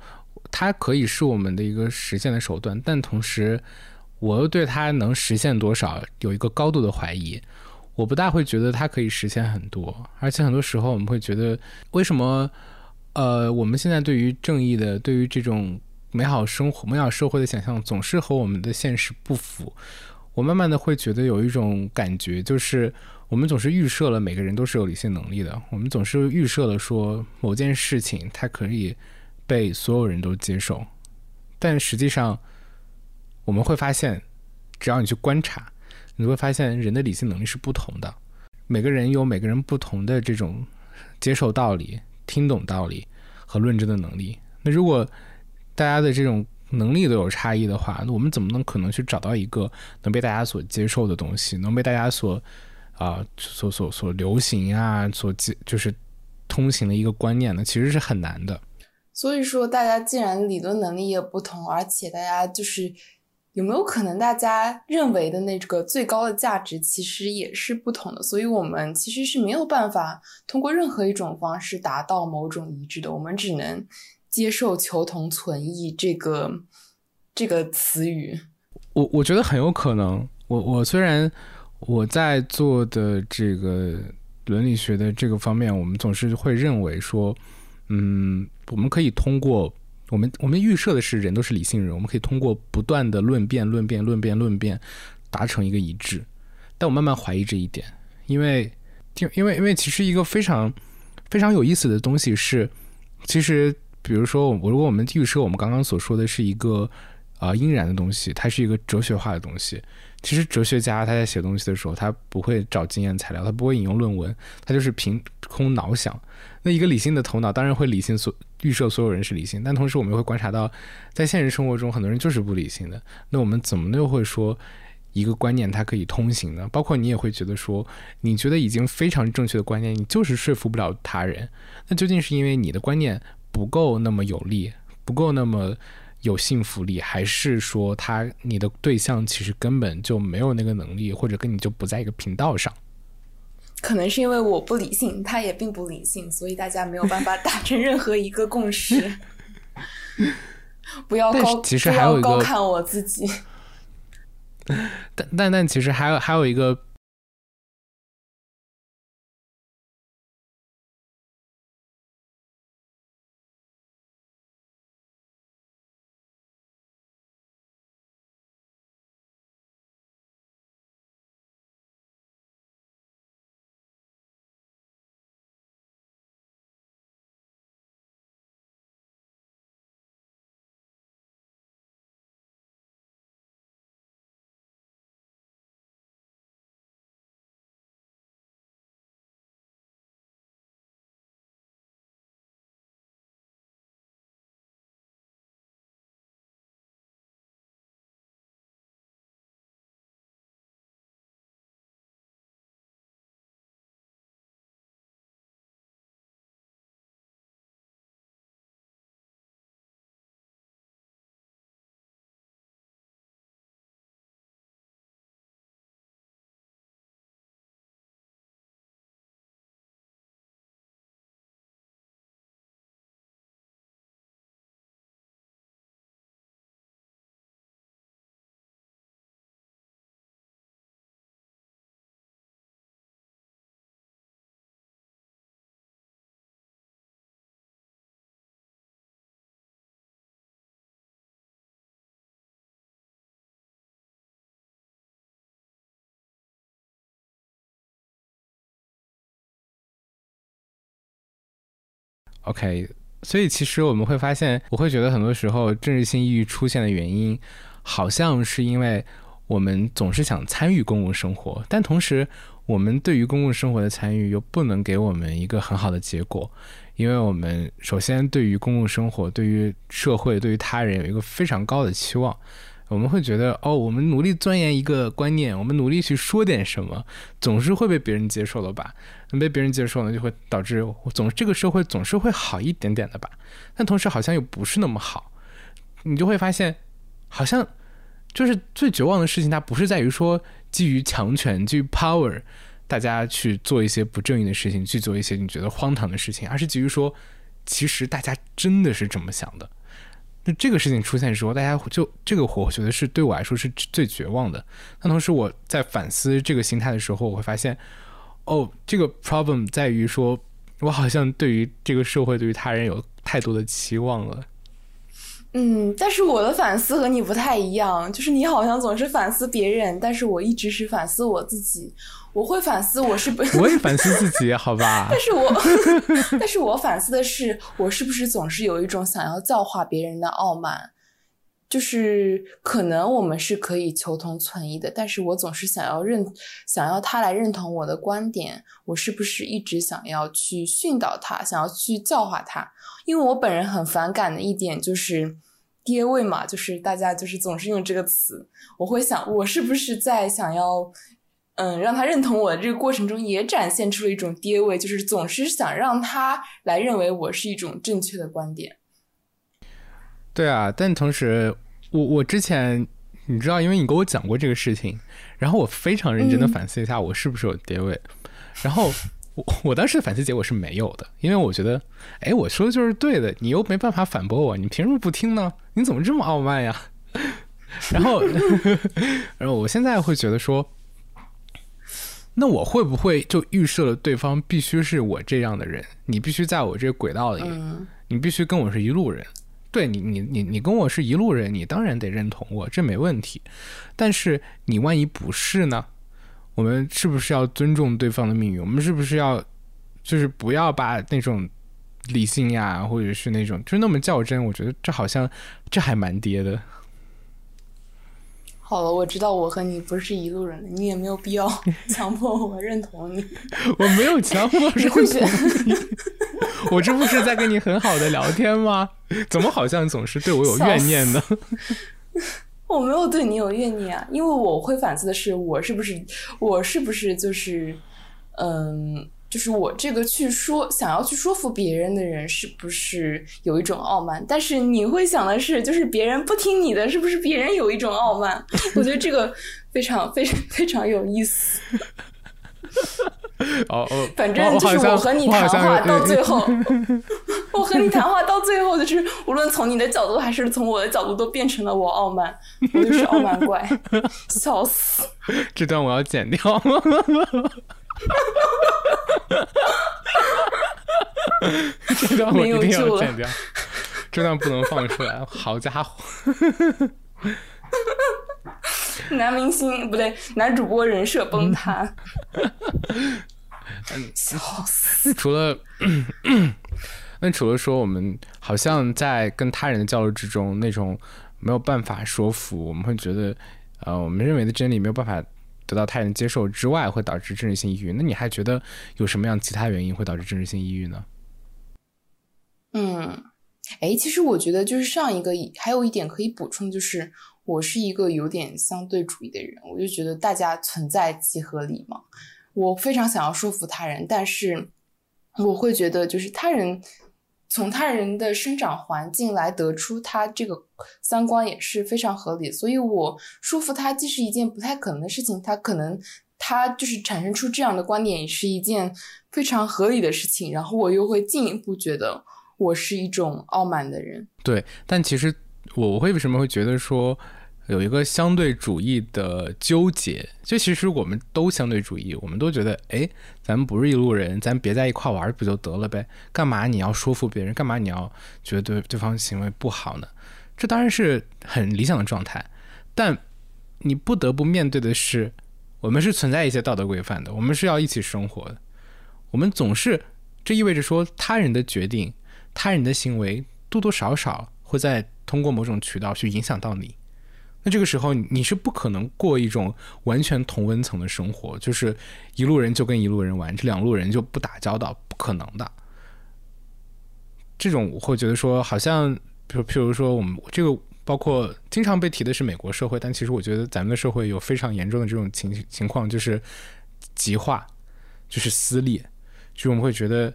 S1: 它可以是我们的一个实现的手段，但同时我又对它能实现多少有一个高度的怀疑。我不大会觉得它可以实现很多，而且很多时候我们会觉得，为什么，呃，我们现在对于正义的、对于这种美好生活、美好社会的想象，总是和我们的现实不符。我慢慢的会觉得有一种感觉，就是我们总是预设了每个人都是有理性能力的，我们总是预设了说某件事情它可以被所有人都接受，但实际上我们会发现，只要你去观察。你会发现，人的理性能力是不同的。每个人有每个人不同的这种接受道理、听懂道理和论证的能力。那如果大家的这种能力都有差异的话，那我们怎么能可能去找到一个能被大家所接受的东西，能被大家所啊所所所流行啊，所接就是通行的一个观念呢？其实是很难的。
S2: 所以说，大家既然理论能力也不同，而且大家就是。有没有可能大家认为的那个最高的价值其实也是不同的？所以我们其实是没有办法通过任何一种方式达到某种一致的。我们只能接受“求同存异”这个这个词语。
S1: 我我觉得很有可能。我我虽然我在做的这个伦理学的这个方面，我们总是会认为说，嗯，我们可以通过。我们我们预设的是人都是理性人，我们可以通过不断的论辩、论辩、论辩、论辩，达成一个一致。但我慢慢怀疑这一点，因为，因为因为其实一个非常非常有意思的东西是，其实比如说，我如果我们预设我们刚刚所说的是一个啊应然的东西，它是一个哲学化的东西。其实哲学家他在写东西的时候，他不会找经验材料，他不会引用论文，他就是凭空脑想。那一个理性的头脑当然会理性所预设所有人是理性，但同时我们又会观察到，在现实生活中很多人就是不理性的。那我们怎么又会说一个观念它可以通行呢？包括你也会觉得说，你觉得已经非常正确的观念，你就是说服不了他人。那究竟是因为你的观念不够那么有力，不够那么有信服力，还是说他你的对象其实根本就没有那个能力，或者跟你就不在一个频道上？
S2: 可能是因为我不理性，他也并不理性，所以大家没有办法达成任何一个共识。不要高，
S1: 其实还有一个
S2: 高看我自己。
S1: 但但但其实还有还有一个。OK，所以其实我们会发现，我会觉得很多时候政治性抑郁出现的原因，好像是因为我们总是想参与公共生活，但同时我们对于公共生活的参与又不能给我们一个很好的结果，因为我们首先对于公共生活、对于社会、对于他人有一个非常高的期望。我们会觉得，哦，我们努力钻研一个观念，我们努力去说点什么，总是会被别人接受了吧？被别人接受呢，就会导致总这个社会总是会好一点点的吧？但同时好像又不是那么好，你就会发现，好像就是最绝望的事情，它不是在于说基于强权、基于 power，大家去做一些不正义的事情，去做一些你觉得荒唐的事情，而是基于说，其实大家真的是这么想的。那这个事情出现的时候，大家就这个我觉得是对我来说是最绝望的。那同时我在反思这个心态的时候，我会发现，哦，这个 problem 在于说，我好像对于这个社会、对于他人有太多的期望了。
S2: 嗯，但是我的反思和你不太一样，就是你好像总是反思别人，但是我一直是反思我自己。我会反思，我是不，
S1: 我也反思自己，好吧。
S2: 但是我，但是我反思的是，我是不是总是有一种想要教化别人的傲慢？就是可能我们是可以求同存异的，但是我总是想要认，想要他来认同我的观点。我是不是一直想要去训导他，想要去教化他？因为我本人很反感的一点就是爹味嘛，就是大家就是总是用这个词，我会想，我是不是在想要。嗯，让他认同我的这个过程中，也展现出了一种爹味，就是总是想让他来认为我是一种正确的观点。
S1: 对啊，但同时，我我之前你知道，因为你跟我讲过这个事情，然后我非常认真的反思一下，我是不是有爹味。然后我我当时的反思结果是没有的，因为我觉得，哎，我说的就是对的，你又没办法反驳我，你凭什么不听呢？你怎么这么傲慢呀？然后，然后我现在会觉得说。那我会不会就预设了对方必须是我这样的人？你必须在我这个轨道里，你必须跟我是一路人。对你，你你你跟我是一路人，你当然得认同我，这没问题。但是你万一不是呢？我们是不是要尊重对方的命运？我们是不是要就是不要把那种理性呀，或者是那种就那么较真？我觉得这好像这还蛮跌的。
S2: 好了，我知道我和你不是一路人了，你也没有必要 强迫我认同你。
S1: 我没有强迫 认同你，我这不是在跟你很好的聊天吗？怎么好像总是对我有怨念呢？
S2: 我没有对你有怨念啊，因为我会反思的是，我是不是我是不是就是嗯。就是我这个去说想要去说服别人的人，是不是有一种傲慢？但是你会想的是，就是别人不听你的，是不是别人有一种傲慢？我觉得这个非常非常非常有意思。
S1: 哦哦，
S2: 反正就是 我和你谈话到最后，我和你谈话到最后，就是无论从你的角度还是从我的角度，都变成了我傲慢，我就是傲慢怪，笑死！
S1: 这段我要剪掉。这段我一定要剪掉，这段不能放出来。好家伙！
S2: 男明星不对，男主播人设崩塌。笑死！
S1: 除了 那除了说我们好像在跟他人的交流之中，那种没有办法说服，我们会觉得呃，我们认为的真理没有办法得到他人接受之外，会导致政治性抑郁。那你还觉得有什么样其他原因会导致政治性抑郁呢？
S2: 嗯，哎，其实我觉得就是上一个还有一点可以补充，就是我是一个有点相对主义的人，我就觉得大家存在即合理嘛。我非常想要说服他人，但是我会觉得就是他人从他人的生长环境来得出他这个三观也是非常合理，所以我说服他既是一件不太可能的事情，他可能他就是产生出这样的观点也是一件非常合理的事情，然后我又会进一步觉得。我是一种傲慢的人，
S1: 对，但其实我会为什么会觉得说有一个相对主义的纠结？就其实我们都相对主义，我们都觉得，哎，咱们不是一路人，咱别在一块玩不就得了呗？干嘛你要说服别人？干嘛你要觉得对对方行为不好呢？这当然是很理想的状态，但你不得不面对的是，我们是存在一些道德规范的，我们是要一起生活的，我们总是这意味着说他人的决定。他人的行为多多少少会在通过某种渠道去影响到你，那这个时候你是不可能过一种完全同温层的生活，就是一路人就跟一路人玩，这两路人就不打交道，不可能的。这种我会觉得说，好像，比如譬如说，我们这个包括经常被提的是美国社会，但其实我觉得咱们的社会有非常严重的这种情情况，就是极化，就是撕裂，就我们会觉得，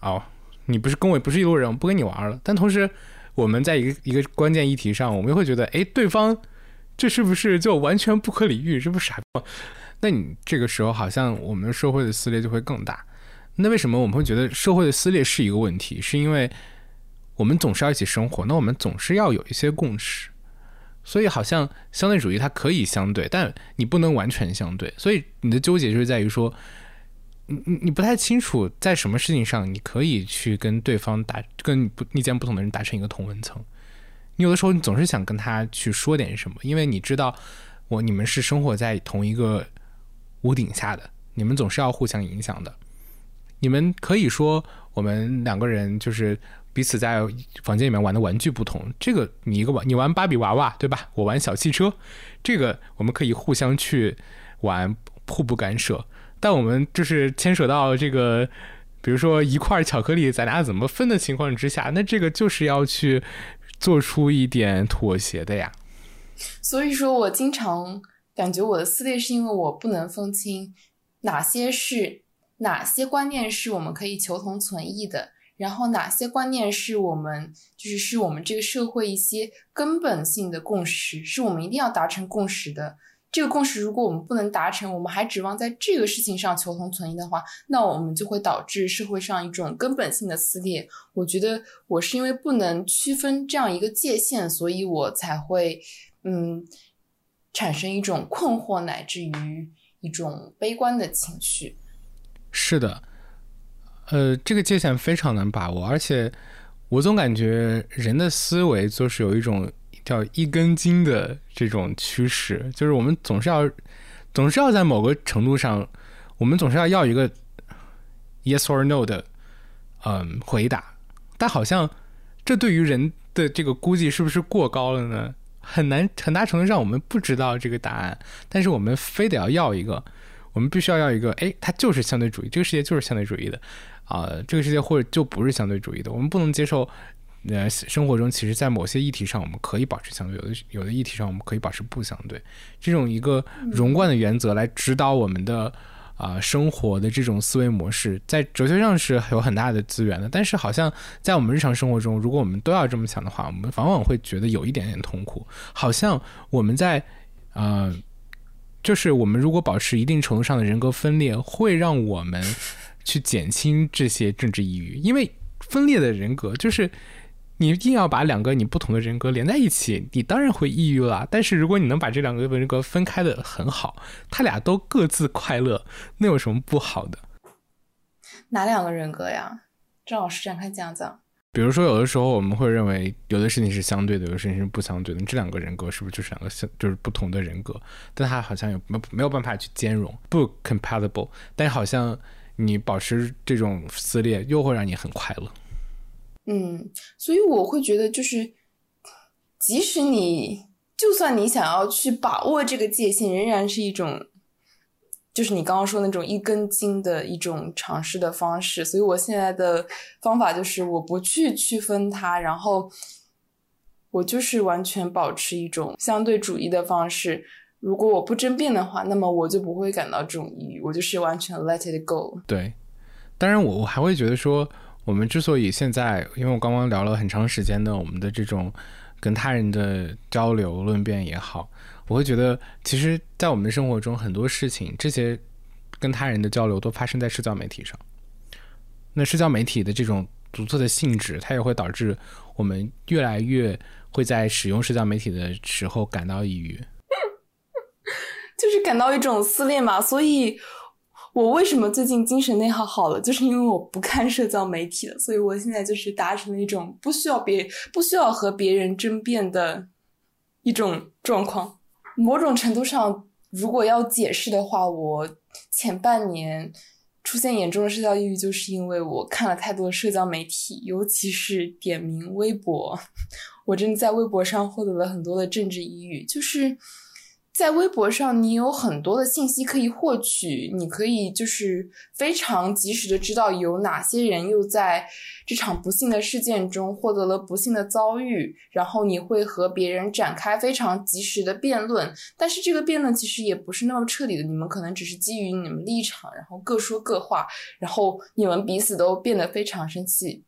S1: 哦。你不是跟我不是一路人，我不跟你玩了。但同时，我们在一个一个关键议题上，我们又会觉得，哎，对方这是不是就完全不可理喻？这不傻？那你这个时候好像我们社会的撕裂就会更大。那为什么我们会觉得社会的撕裂是一个问题？是因为我们总是要一起生活，那我们总是要有一些共识。所以好像相对主义它可以相对，但你不能完全相对。所以你的纠结就是在于说。你你你不太清楚在什么事情上你可以去跟对方达跟不意见不同的人达成一个同文层，你有的时候你总是想跟他去说点什么，因为你知道我你们是生活在同一个屋顶下的，你们总是要互相影响的。你们可以说我们两个人就是彼此在房间里面玩的玩具不同，这个你一个玩你玩芭比娃娃对吧？我玩小汽车，这个我们可以互相去玩，互不干涉。但我们就是牵扯到这个，比如说一块巧克力，咱俩怎么分的情况之下，那这个就是要去做出一点妥协的呀。
S2: 所以说我经常感觉我的撕裂是因为我不能分清哪些是哪些观念是我们可以求同存异的，然后哪些观念是我们就是是我们这个社会一些根本性的共识，是我们一定要达成共识的。这个共识，如果我们不能达成，我们还指望在这个事情上求同存异的话，那我们就会导致社会上一种根本性的撕裂。我觉得我是因为不能区分这样一个界限，所以我才会嗯产生一种困惑，乃至于一种悲观的情绪。
S1: 是的，呃，这个界限非常难把握，而且我总感觉人的思维就是有一种。叫一根筋的这种趋势，就是我们总是要，总是要在某个程度上，我们总是要要一个 yes or no 的嗯回答，但好像这对于人的这个估计是不是过高了呢？很难，很大程度上我们不知道这个答案，但是我们非得要要一个，我们必须要要一个，哎，它就是相对主义，这个世界就是相对主义的啊，这个世界或者就不是相对主义的，我们不能接受。呃，生活中其实，在某些议题上，我们可以保持相对；有的有的议题上，我们可以保持不相对。这种一个融贯的原则来指导我们的啊生活的这种思维模式，在哲学上是有很大的资源的。但是，好像在我们日常生活中，如果我们都要这么想的话，我们往往会觉得有一点点痛苦。好像我们在啊，就是我们如果保持一定程度上的人格分裂，会让我们 去减轻这些政治抑郁，因为分裂的人格就是你硬要把两个你不同的人格连在一起，你当然会抑郁了。但是如果你能把这两个人格分开的很好，他俩都各自快乐，那有什么不好的？
S2: 哪两个人格呀？郑老师展开讲讲。
S1: 比如说，有的时候我们会认为有的事情是相对的，有的事情是不相对的。这两个人格是不是就是两个相，就是不同的人格？但他好像有没没有办法去兼容，不 compatible。但是好像你保持这种撕裂，又会让你很快乐。
S2: 嗯，所以我会觉得，就是即使你就算你想要去把握这个界限，仍然是一种。就是你刚刚说那种一根筋的一种尝试的方式，所以我现在的方法就是我不去区分它，然后我就是完全保持一种相对主义的方式。如果我不争辩的话，那么我就不会感到这种抑郁，我就是完全 let it go。
S1: 对，当然我我还会觉得说，我们之所以现在，因为我刚刚聊了很长时间的我们的这种跟他人的交流论辩也好。我会觉得，其实，在我们的生活中，很多事情，这些跟他人的交流都发生在社交媒体上。那社交媒体的这种独特的性质，它也会导致我们越来越会在使用社交媒体的时候感到抑郁，
S2: 就是感到一种撕裂嘛。所以，我为什么最近精神内耗好了，就是因为我不看社交媒体了。所以我现在就是达成了一种不需要别不需要和别人争辩的一种状况。某种程度上，如果要解释的话，我前半年出现严重的社交抑郁，就是因为我看了太多社交媒体，尤其是点名微博。我真的在微博上获得了很多的政治抑郁，就是。在微博上，你有很多的信息可以获取，你可以就是非常及时的知道有哪些人又在这场不幸的事件中获得了不幸的遭遇，然后你会和别人展开非常及时的辩论。但是这个辩论其实也不是那么彻底的，你们可能只是基于你们立场，然后各说各话，然后你们彼此都变得非常生气。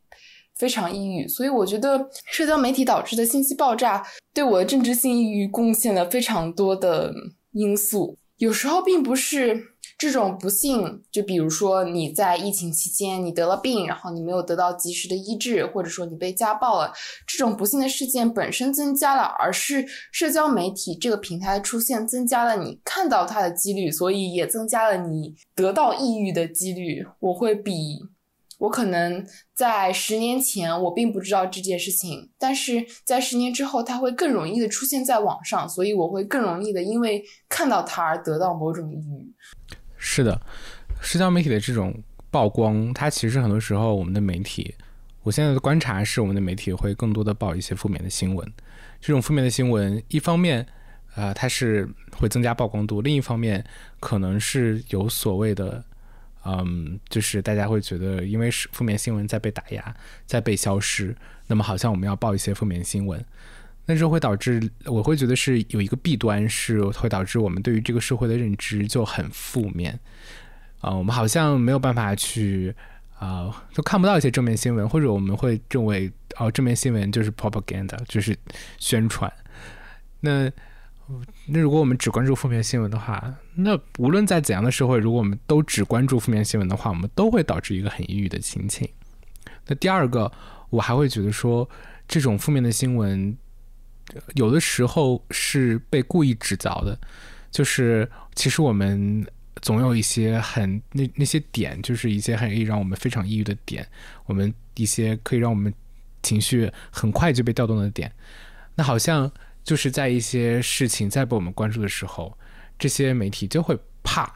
S2: 非常抑郁，所以我觉得社交媒体导致的信息爆炸对我的政治性抑郁贡献了非常多的因素。有时候并不是这种不幸，就比如说你在疫情期间你得了病，然后你没有得到及时的医治，或者说你被家暴了，这种不幸的事件本身增加了，而是社交媒体这个平台的出现增加了你看到它的几率，所以也增加了你得到抑郁的几率。我会比。我可能在十年前，我并不知道这件事情，但是在十年之后，它会更容易的出现在网上，所以我会更容易的因为看到它而得到某种抑郁。
S1: 是的，社交媒体的这种曝光，它其实很多时候我们的媒体，我现在的观察是，我们的媒体会更多的报一些负面的新闻。这种负面的新闻，一方面，呃，它是会增加曝光度；另一方面，可能是有所谓的。嗯，就是大家会觉得，因为是负面新闻在被打压，在被消失，那么好像我们要报一些负面新闻，那这会导致，我会觉得是有一个弊端，是会导致我们对于这个社会的认知就很负面。啊，我们好像没有办法去啊，都看不到一些正面新闻，或者我们会认为，哦，正面新闻就是 propaganda，就是宣传。那那如果我们只关注负面新闻的话，那无论在怎样的社会，如果我们都只关注负面新闻的话，我们都会导致一个很抑郁的心情。那第二个，我还会觉得说，这种负面的新闻有的时候是被故意制造的，就是其实我们总有一些很那那些点，就是一些可以让我们非常抑郁的点，我们一些可以让我们情绪很快就被调动的点，那好像。就是在一些事情在被我们关注的时候，这些媒体就会怕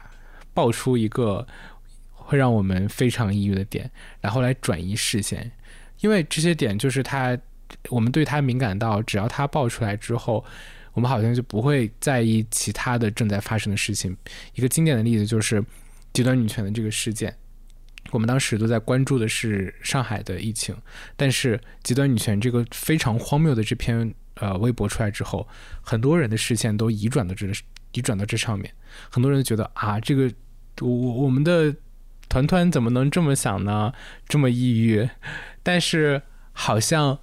S1: 爆出一个会让我们非常抑郁的点，然后来转移视线。因为这些点就是它，我们对它敏感到，只要它爆出来之后，我们好像就不会在意其他的正在发生的事情。一个经典的例子就是极端女权的这个事件，我们当时都在关注的是上海的疫情，但是极端女权这个非常荒谬的这篇。呃，微博出来之后，很多人的视线都移转到这，移转到这上面。很多人觉得啊，这个我我们的团团怎么能这么想呢？这么抑郁。但是好像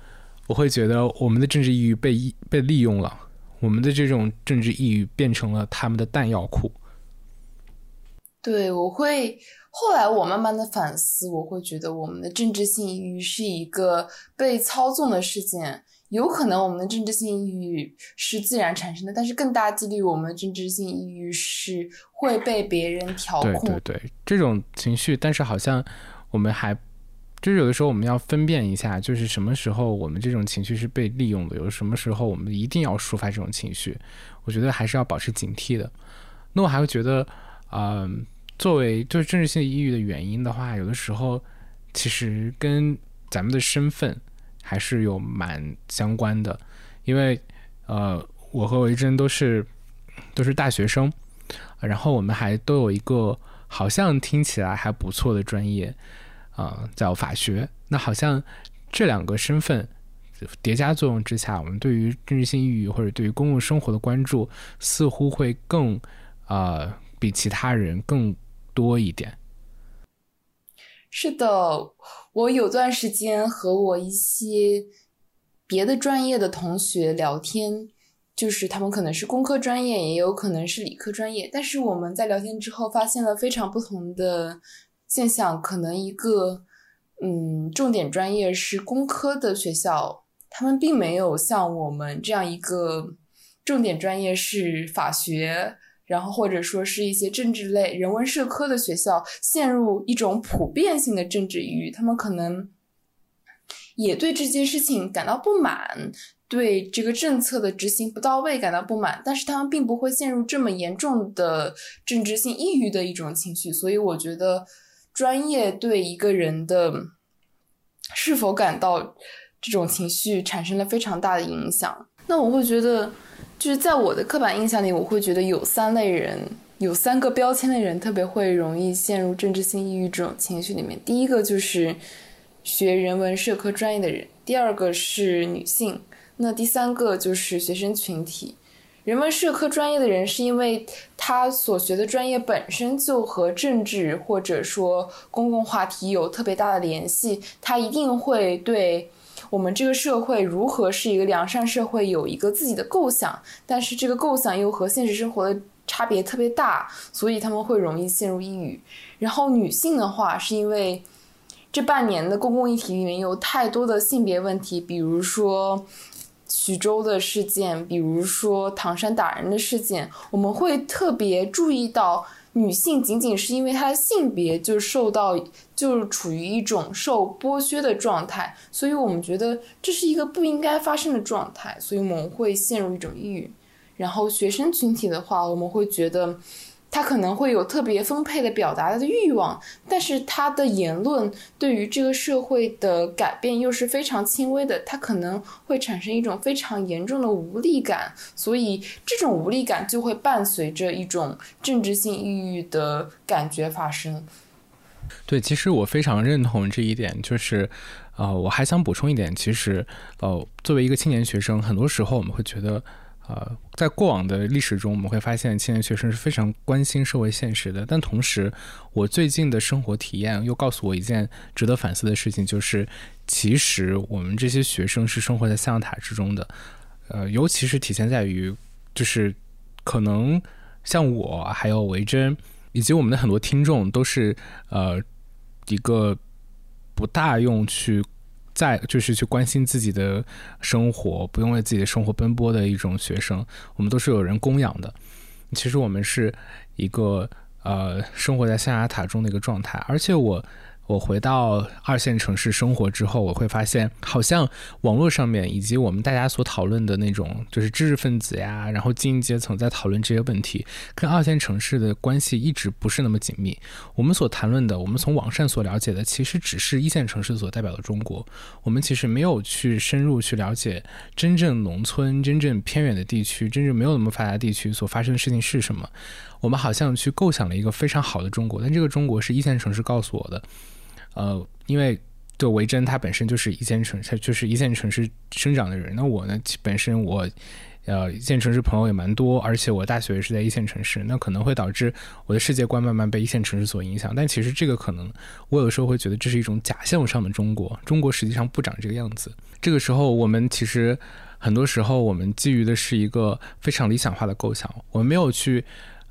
S1: 我会觉得我们的政治抑郁被被利用了，我们的这种政治抑郁变成了他们的弹药库。
S2: 对，我会后来我慢慢的反思，我会觉得我们的政治性抑郁是一个被操纵的事件。有可能我们的政治性抑郁是自然产生的，但是更大几率我们的政治性抑郁是会被别人调控。
S1: 对对对，这种情绪，但是好像我们还就是有的时候我们要分辨一下，就是什么时候我们这种情绪是被利用的，有什么时候我们一定要抒发这种情绪，我觉得还是要保持警惕的。那我还会觉得，嗯，作为就是政治性抑郁的原因的话，有的时候其实跟咱们的身份。还是有蛮相关的，因为呃，我和维珍都是都是大学生，然后我们还都有一个好像听起来还不错的专业啊，叫法学。那好像这两个身份叠加作用之下，我们对于政治性抑郁或者对于公共生活的关注，似乎会更啊比其他人更多一点。
S2: 是的，我有段时间和我一些别的专业的同学聊天，就是他们可能是工科专业，也有可能是理科专业，但是我们在聊天之后发现了非常不同的现象。可能一个嗯，重点专业是工科的学校，他们并没有像我们这样一个重点专业是法学。然后或者说是一些政治类、人文社科的学校陷入一种普遍性的政治抑郁，他们可能也对这件事情感到不满，对这个政策的执行不到位感到不满，但是他们并不会陷入这么严重的政治性抑郁的一种情绪。所以我觉得专业对一个人的是否感到这种情绪产生了非常大的影响。那我会觉得。就是在我的刻板印象里，我会觉得有三类人，有三个标签的人特别会容易陷入政治性抑郁这种情绪里面。第一个就是学人文社科专业的人，第二个是女性，那第三个就是学生群体。人文社科专业的人是因为他所学的专业本身就和政治或者说公共话题有特别大的联系，他一定会对。我们这个社会如何是一个良善社会，有一个自己的构想，但是这个构想又和现实生活的差别特别大，所以他们会容易陷入抑郁。然后女性的话，是因为这半年的公共议题里面有太多的性别问题，比如说徐州的事件，比如说唐山打人的事件，我们会特别注意到。女性仅仅是因为她的性别就受到，就是处于一种受剥削的状态，所以我们觉得这是一个不应该发生的状态，所以我们会陷入一种抑郁。然后学生群体的话，我们会觉得。他可能会有特别丰沛的表达的欲望，但是他的言论对于这个社会的改变又是非常轻微的，他可能会产生一种非常严重的无力感，所以这种无力感就会伴随着一种政治性抑郁的感觉发生。
S1: 对，其实我非常认同这一点，就是，呃，我还想补充一点，其实，呃，作为一个青年学生，很多时候我们会觉得。呃，在过往的历史中，我们会发现青年学生是非常关心社会现实的。但同时，我最近的生活体验又告诉我一件值得反思的事情，就是其实我们这些学生是生活在象牙塔之中的。呃，尤其是体现在于，就是可能像我，还有维珍，以及我们的很多听众，都是呃一个不大用去。在就是去关心自己的生活，不用为自己的生活奔波的一种学生，我们都是有人供养的。其实我们是一个呃生活在象牙塔中的一个状态，而且我。我回到二线城市生活之后，我会发现，好像网络上面以及我们大家所讨论的那种，就是知识分子呀，然后精英阶层在讨论这些问题，跟二线城市的关系一直不是那么紧密。我们所谈论的，我们从网上所了解的，其实只是一线城市所代表的中国。我们其实没有去深入去了解真正农村、真正偏远的地区、真正没有那么发达地区所发生的事情是什么。我们好像去构想了一个非常好的中国，但这个中国是一线城市告诉我的。呃，因为就维珍他本身就是一线城，他就是一线城市生长的人。那我呢，本身我呃一线城市朋友也蛮多，而且我大学也是在一线城市，那可能会导致我的世界观慢慢被一线城市所影响。但其实这个可能，我有时候会觉得这是一种假象上的中国，中国实际上不长这个样子。这个时候，我们其实很多时候我们基于的是一个非常理想化的构想，我们没有去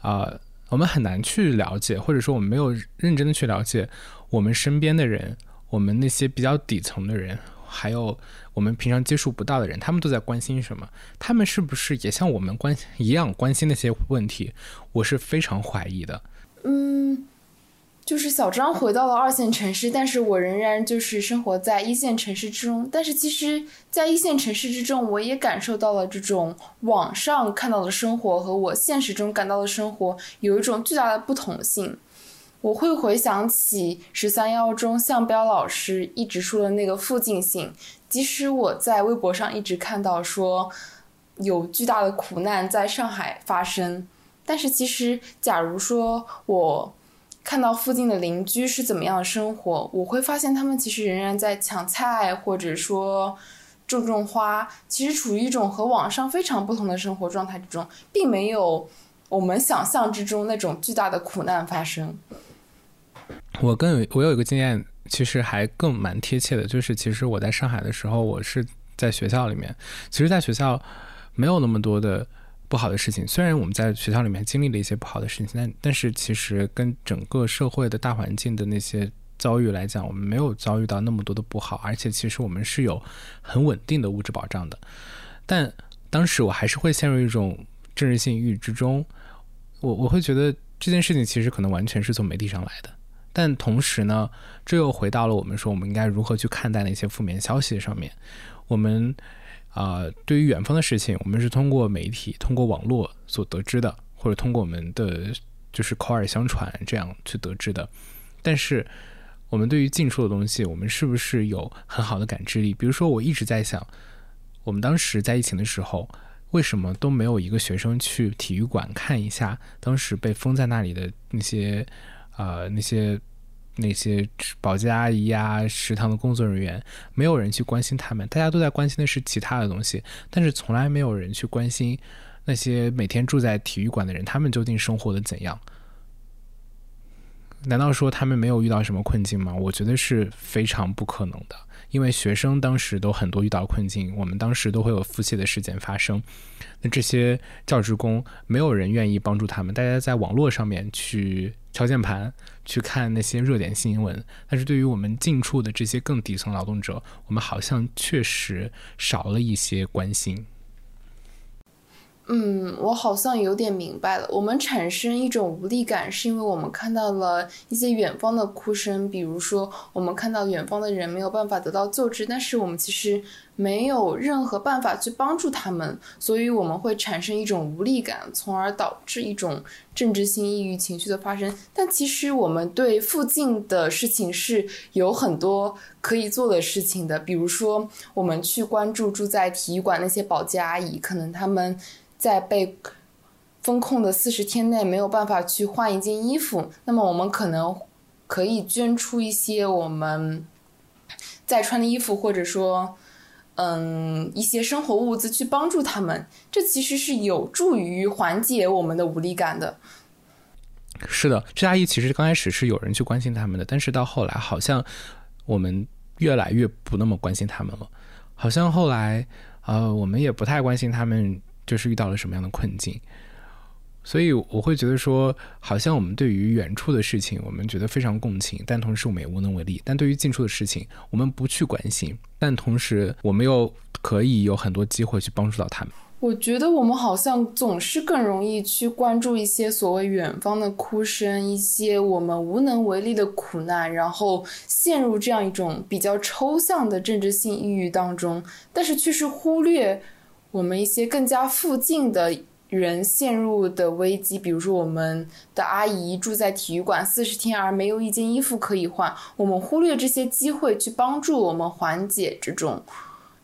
S1: 啊，我们很难去了解，或者说我们没有认真的去了解我们身边的人，我们那些比较底层的人，还有我们平常接触不到的人，他们都在关心什么？他们是不是也像我们关一样关心那些问题？我是非常怀疑的。
S2: 嗯。就是小张回到了二线城市，但是我仍然就是生活在一线城市之中。但是其实，在一线城市之中，我也感受到了这种网上看到的生活和我现实中感到的生活有一种巨大的不同性。我会回想起十三幺中向彪老师一直说的那个附近性，即使我在微博上一直看到说有巨大的苦难在上海发生，但是其实，假如说我。看到附近的邻居是怎么样的生活，我会发现他们其实仍然在抢菜，或者说种种花，其实处于一种和网上非常不同的生活状态之中，并没有我们想象之中那种巨大的苦难发生。
S1: 我更有我有一个经验，其实还更蛮贴切的，就是其实我在上海的时候，我是在学校里面，其实在学校没有那么多的。不好的事情，虽然我们在学校里面经历了一些不好的事情，但但是其实跟整个社会的大环境的那些遭遇来讲，我们没有遭遇到那么多的不好，而且其实我们是有很稳定的物质保障的。但当时我还是会陷入一种政治性抑郁之中，我我会觉得这件事情其实可能完全是从媒体上来的。但同时呢，这又回到了我们说我们应该如何去看待那些负面消息上面，我们。啊，对于远方的事情，我们是通过媒体、通过网络所得知的，或者通过我们的就是口耳相传这样去得知的。但是，我们对于近处的东西，我们是不是有很好的感知力？比如说，我一直在想，我们当时在疫情的时候，为什么都没有一个学生去体育馆看一下当时被封在那里的那些啊那些？那些保洁阿姨呀，食堂的工作人员，没有人去关心他们，大家都在关心的是其他的东西，但是从来没有人去关心那些每天住在体育馆的人，他们究竟生活的怎样？难道说他们没有遇到什么困境吗？我觉得是非常不可能的，因为学生当时都很多遇到困境，我们当时都会有腹泻的事件发生，那这些教职工没有人愿意帮助他们，大家在网络上面去。敲键盘去看那些热点新闻，但是对于我们近处的这些更底层劳动者，我们好像确实少了一些关心。
S2: 嗯，我好像有点明白了。我们产生一种无力感，是因为我们看到了一些远方的哭声，比如说我们看到远方的人没有办法得到救治，但是我们其实没有任何办法去帮助他们，所以我们会产生一种无力感，从而导致一种政治性抑郁情绪的发生。但其实我们对附近的事情是有很多可以做的事情的，比如说我们去关注住在体育馆那些保洁阿姨，可能他们。在被封控的四十天内没有办法去换一件衣服，那么我们可能可以捐出一些我们在穿的衣服，或者说，嗯，一些生活物资去帮助他们。这其实是有助于缓解我们的无力感的。
S1: 是的，这阿姨其实刚开始是有人去关心他们的，但是到后来好像我们越来越不那么关心他们了。好像后来，呃，我们也不太关心他们。就是遇到了什么样的困境，所以我会觉得说，好像我们对于远处的事情，我们觉得非常共情，但同时我们也无能为力；但对于近处的事情，我们不去关心，但同时我们又可以有很多机会去帮助到他们。
S2: 我觉得我们好像总是更容易去关注一些所谓远方的哭声，一些我们无能为力的苦难，然后陷入这样一种比较抽象的政治性抑郁当中，但是却是忽略。我们一些更加附近的人陷入的危机，比如说我们的阿姨住在体育馆四十天而没有一件衣服可以换，我们忽略这些机会去帮助我们缓解这种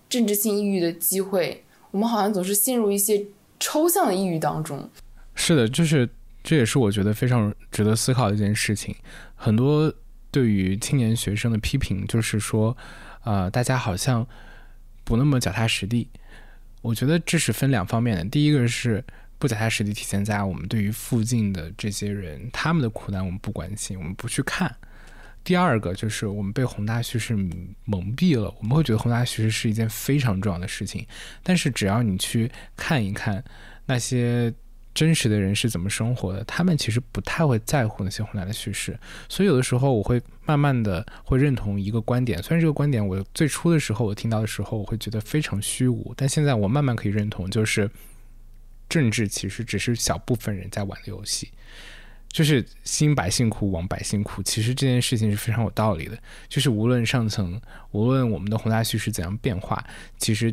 S2: 政治性抑郁的机会，我们好像总是陷入一些抽象的抑郁当中。
S1: 是的，就是这也是我觉得非常值得思考的一件事情。很多对于青年学生的批评就是说，呃，大家好像不那么脚踏实地。我觉得这是分两方面的。第一个是不脚踏实地，体现在我们对于附近的这些人他们的苦难我们不关心，我们不去看。第二个就是我们被宏大叙事蒙蔽了，我们会觉得宏大叙事是一件非常重要的事情，但是只要你去看一看那些。真实的人是怎么生活的？他们其实不太会在乎那些宏大的叙事，所以有的时候我会慢慢的会认同一个观点。虽然这个观点我最初的时候我听到的时候我会觉得非常虚无，但现在我慢慢可以认同，就是政治其实只是小部分人在玩的游戏，就是兴百姓苦，亡百姓苦。其实这件事情是非常有道理的，就是无论上层，无论我们的宏大叙事怎样变化，其实。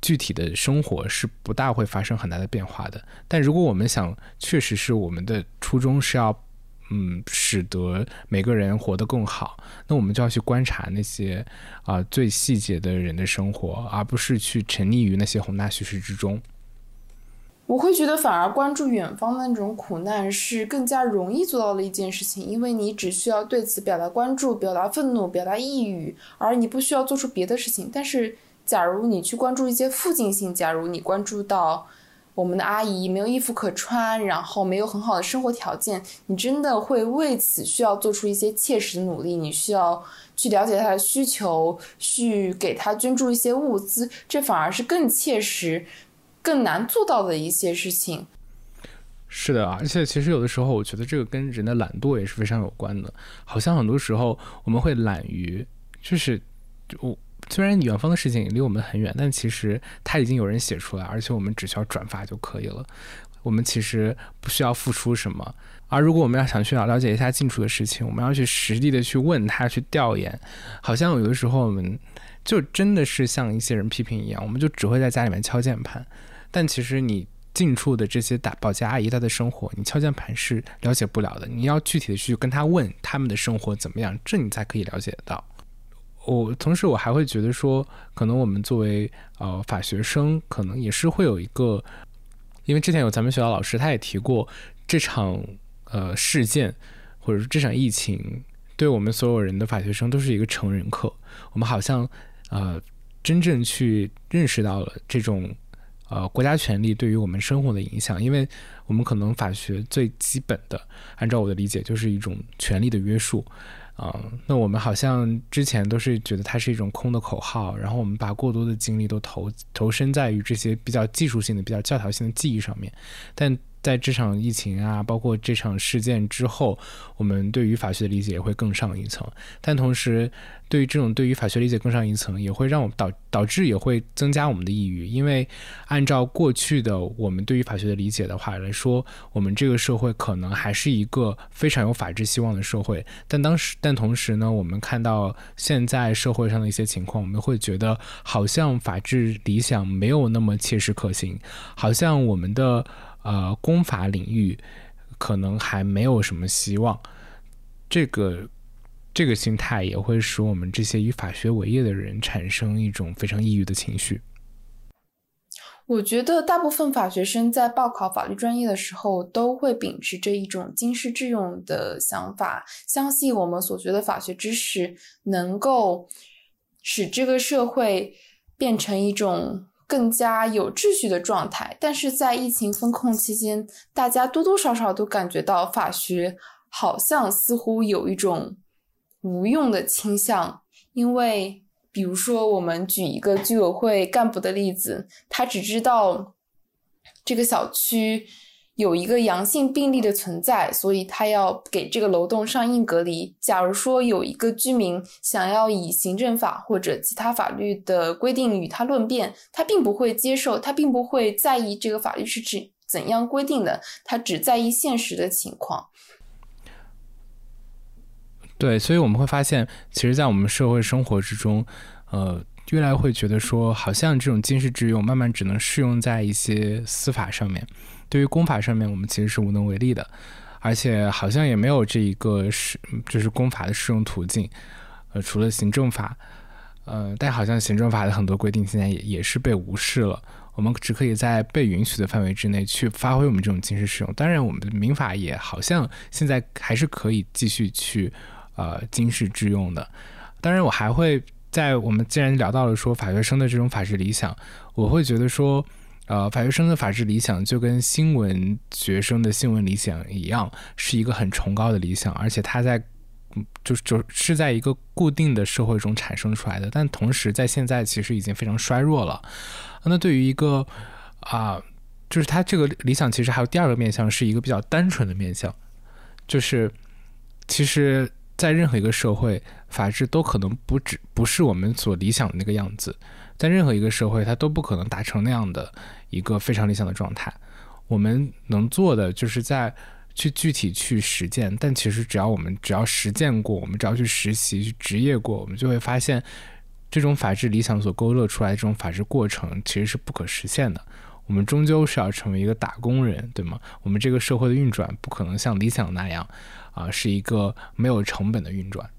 S1: 具体的生活是不大会发生很大的变化的，但如果我们想，确实是我们的初衷是要，嗯，使得每个人活得更好，那我们就要去观察那些啊最细节的人的生活，而不是去沉溺于那些宏大叙事之中。
S2: 我会觉得，反而关注远方的那种苦难是更加容易做到的一件事情，因为你只需要对此表达关注、表达愤怒、表达抑郁，而你不需要做出别的事情，但是。假如你去关注一些附近性，假如你关注到我们的阿姨没有衣服可穿，然后没有很好的生活条件，你真的会为此需要做出一些切实的努力。你需要去了解她的需求，去给她捐助一些物资，这反而是更切实、更难做到的一些事情。
S1: 是的，而且其实有的时候，我觉得这个跟人的懒惰也是非常有关的。好像很多时候我们会懒于，就是我。虽然远方的事情离我们很远，但其实它已经有人写出来，而且我们只需要转发就可以了。我们其实不需要付出什么。而如果我们要想去了解一下近处的事情，我们要去实地的去问他，去调研。好像有的时候我们就真的是像一些人批评一样，我们就只会在家里面敲键盘。但其实你近处的这些打保洁阿姨她的生活，你敲键盘是了解不了的。你要具体的去跟他问他们的生活怎么样，这你才可以了解得到。我同时，我还会觉得说，可能我们作为呃法学生，可能也是会有一个，因为之前有咱们学校老师，他也提过这场呃事件，或者说这场疫情，对我们所有人的法学生都是一个成人课。我们好像呃真正去认识到了这种呃国家权力对于我们生活的影响，因为我们可能法学最基本的，按照我的理解，就是一种权力的约束。啊，那我们好像之前都是觉得它是一种空的口号，然后我们把过多的精力都投投身在于这些比较技术性的、比较教条性的记忆上面，但。在这场疫情啊，包括这场事件之后，我们对于法学的理解也会更上一层。但同时，对于这种对于法学理解更上一层，也会让我们导导致也会增加我们的抑郁。因为按照过去的我们对于法学的理解的话来说，我们这个社会可能还是一个非常有法治希望的社会。但当时，但同时呢，我们看到现在社会上的一些情况，我们会觉得好像法治理想没有那么切实可行，好像我们的。呃，公法领域可能还没有什么希望，这个这个心态也会使我们这些以法学为业的人产生一种非常抑郁的情绪。
S2: 我觉得大部分法学生在报考法律专业的时候，都会秉持着一种经世致用的想法，相信我们所学的法学知识能够使这个社会变成一种。更加有秩序的状态，但是在疫情封控期间，大家多多少少都感觉到法学好像似乎有一种无用的倾向。因为，比如说，我们举一个居委会干部的例子，他只知道这个小区。有一个阳性病例的存在，所以他要给这个楼栋上硬隔离。假如说有一个居民想要以行政法或者其他法律的规定与他论辩，他并不会接受，他并不会在意这个法律是指怎样规定的，他只在意现实的情况。
S1: 对，所以我们会发现，其实，在我们社会生活之中，呃，越来越会觉得说，好像这种经世致用，慢慢只能适用在一些司法上面。对于公法上面，我们其实是无能为力的，而且好像也没有这一个适，就是公法的适用途径。呃，除了行政法，呃，但好像行政法的很多规定现在也也是被无视了。我们只可以在被允许的范围之内去发挥我们这种经世适用。当然，我们的民法也好像现在还是可以继续去呃经世致用的。当然，我还会在我们既然聊到了说法学生的这种法治理想，我会觉得说。呃，法学生的法治理想就跟新闻学生的新闻理想一样，是一个很崇高的理想，而且他在就是就是在一个固定的社会中产生出来的，但同时在现在其实已经非常衰弱了。那对于一个啊，就是他这个理想其实还有第二个面向，是一个比较单纯的面向，就是其实，在任何一个社会，法治都可能不只不是我们所理想的那个样子，在任何一个社会，它都不可能达成那样的一个非常理想的状态。我们能做的就是在。去具体去实践，但其实只要我们只要实践过，我们只要去实习、去职业过，我们就会发现，这种法治理想所勾勒出来的这种法治过程其实是不可实现的。我们终究是要成为一个打工人，对吗？我们这个社会的运转不可能像理想那样，啊，是一个没有成本的运转。